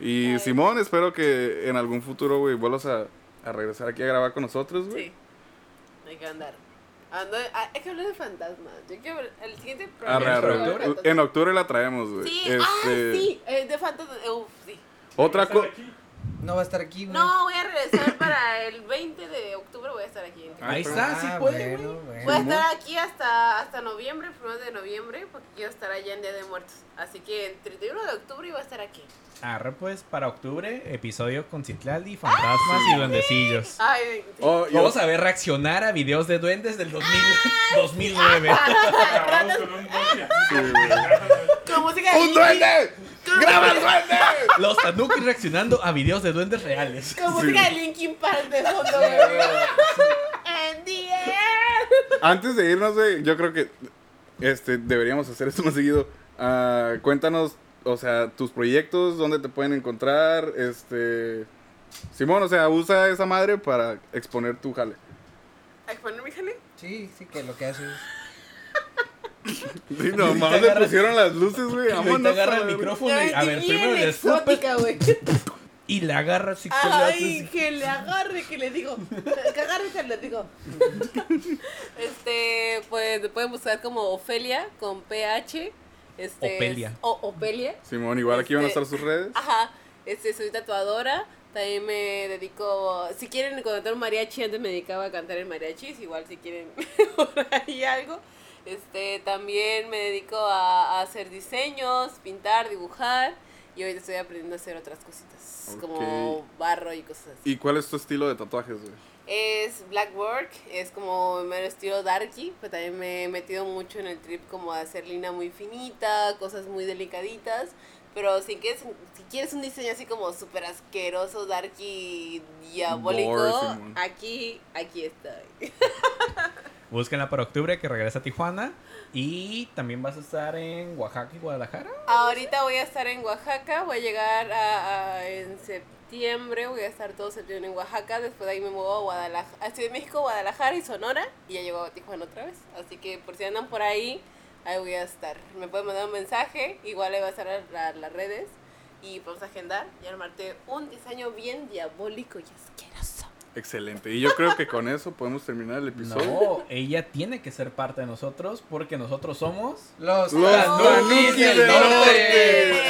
Y Simón, espero que en algún futuro, güey, vuelvas a, a regresar aquí a grabar con nosotros, güey. Sí. Hay que andar. Ando, ah, hay que hablar de fantasmas. Yo quiero el siguiente Arre, programa. arre. En octubre la traemos, güey. Sí, Este, ah, sí, eh, de fantasmas. Uf, sí. Otra ¿Están cosa. No va a estar aquí, güey. No, voy a regresar para el 20 de octubre. Voy a estar aquí. En. Ahí está, sí Ah, puede, güey. bueno, bueno. Voy a estar aquí hasta, hasta noviembre, primero de noviembre, porque quiero estar allá en Día de Muertos. Así que el 31 de octubre iba a estar aquí. Arre, pues, para octubre, episodio con Citlali, fantasmas y duendecillos. Ay, sí. Oh, Vamos a ver reaccionar a videos de duendes del 2000 2009. Con un Nokia. Sí, güey. con música de ¡Un Linkin- duende! ¡Graba el duende! Los tanukis reaccionando a videos de duendes reales. Con música de Linkin Park de fondo, güey. The. Antes de irnos, güey, yo creo que este, deberíamos hacer esto más seguido. Ah, cuéntanos, o sea, tus proyectos, dónde te pueden encontrar. Este. Simón, o sea, usa esa madre para exponer tu jale. ¿A exponer mi jale? Sí, sí, que lo que haces. Sí, nomás le pusieron las luces, güey. Ahorita vámonos agarra a el la- micrófono y, a ver, primero le escupes exótica, güey. y le agarra así que le haces Ay, que le agarre, que le digo. Que agarre, que le digo. Este, pues me pueden buscar como Ofelia con PH. Este, Opelia. O, Opelia. Simón, igual aquí van a Este- estar sus redes. Ajá. Este, soy tatuadora. También me dedico. Si quieren contratar un mariachi, antes me dedicaba a cantar en mariachis. Igual si quieren por ahí algo. Este, también me dedico a, a hacer diseños, pintar, dibujar. Y ahorita estoy aprendiendo a hacer otras cositas. Como barro y cosas así. ¿Y cuál es tu estilo de tatuajes, güey? Es black work, es como mero estilo darky, pero también me he metido mucho en el trip como de hacer línea muy finita, cosas muy delicaditas. Pero si quieres, si quieres un diseño así como súper asqueroso, darky, diabólico, aquí, aquí estoy. Búsquenla para octubre que regresa a Tijuana. Y también vas a estar en Oaxaca y Guadalajara. Ahorita voy a estar en Oaxaca, voy a llegar a, a- en septiembre, voy a estar todo septiembre en Oaxaca, después de ahí me muevo a Guadalajara, a Ciudad de México, Guadalajara y Sonora, y ya llego a Tijuana otra vez. Así que por si andan por ahí, ahí voy a estar. Me pueden mandar un mensaje, igual ahí va a estar a- a las redes, y podemos agendar y armarte un diseño bien diabólico y asqueroso. Excelente. Y yo creo que con eso podemos terminar el episodio. No, ella tiene que ser parte de nosotros porque nosotros somos. Los, Los del norte. norte.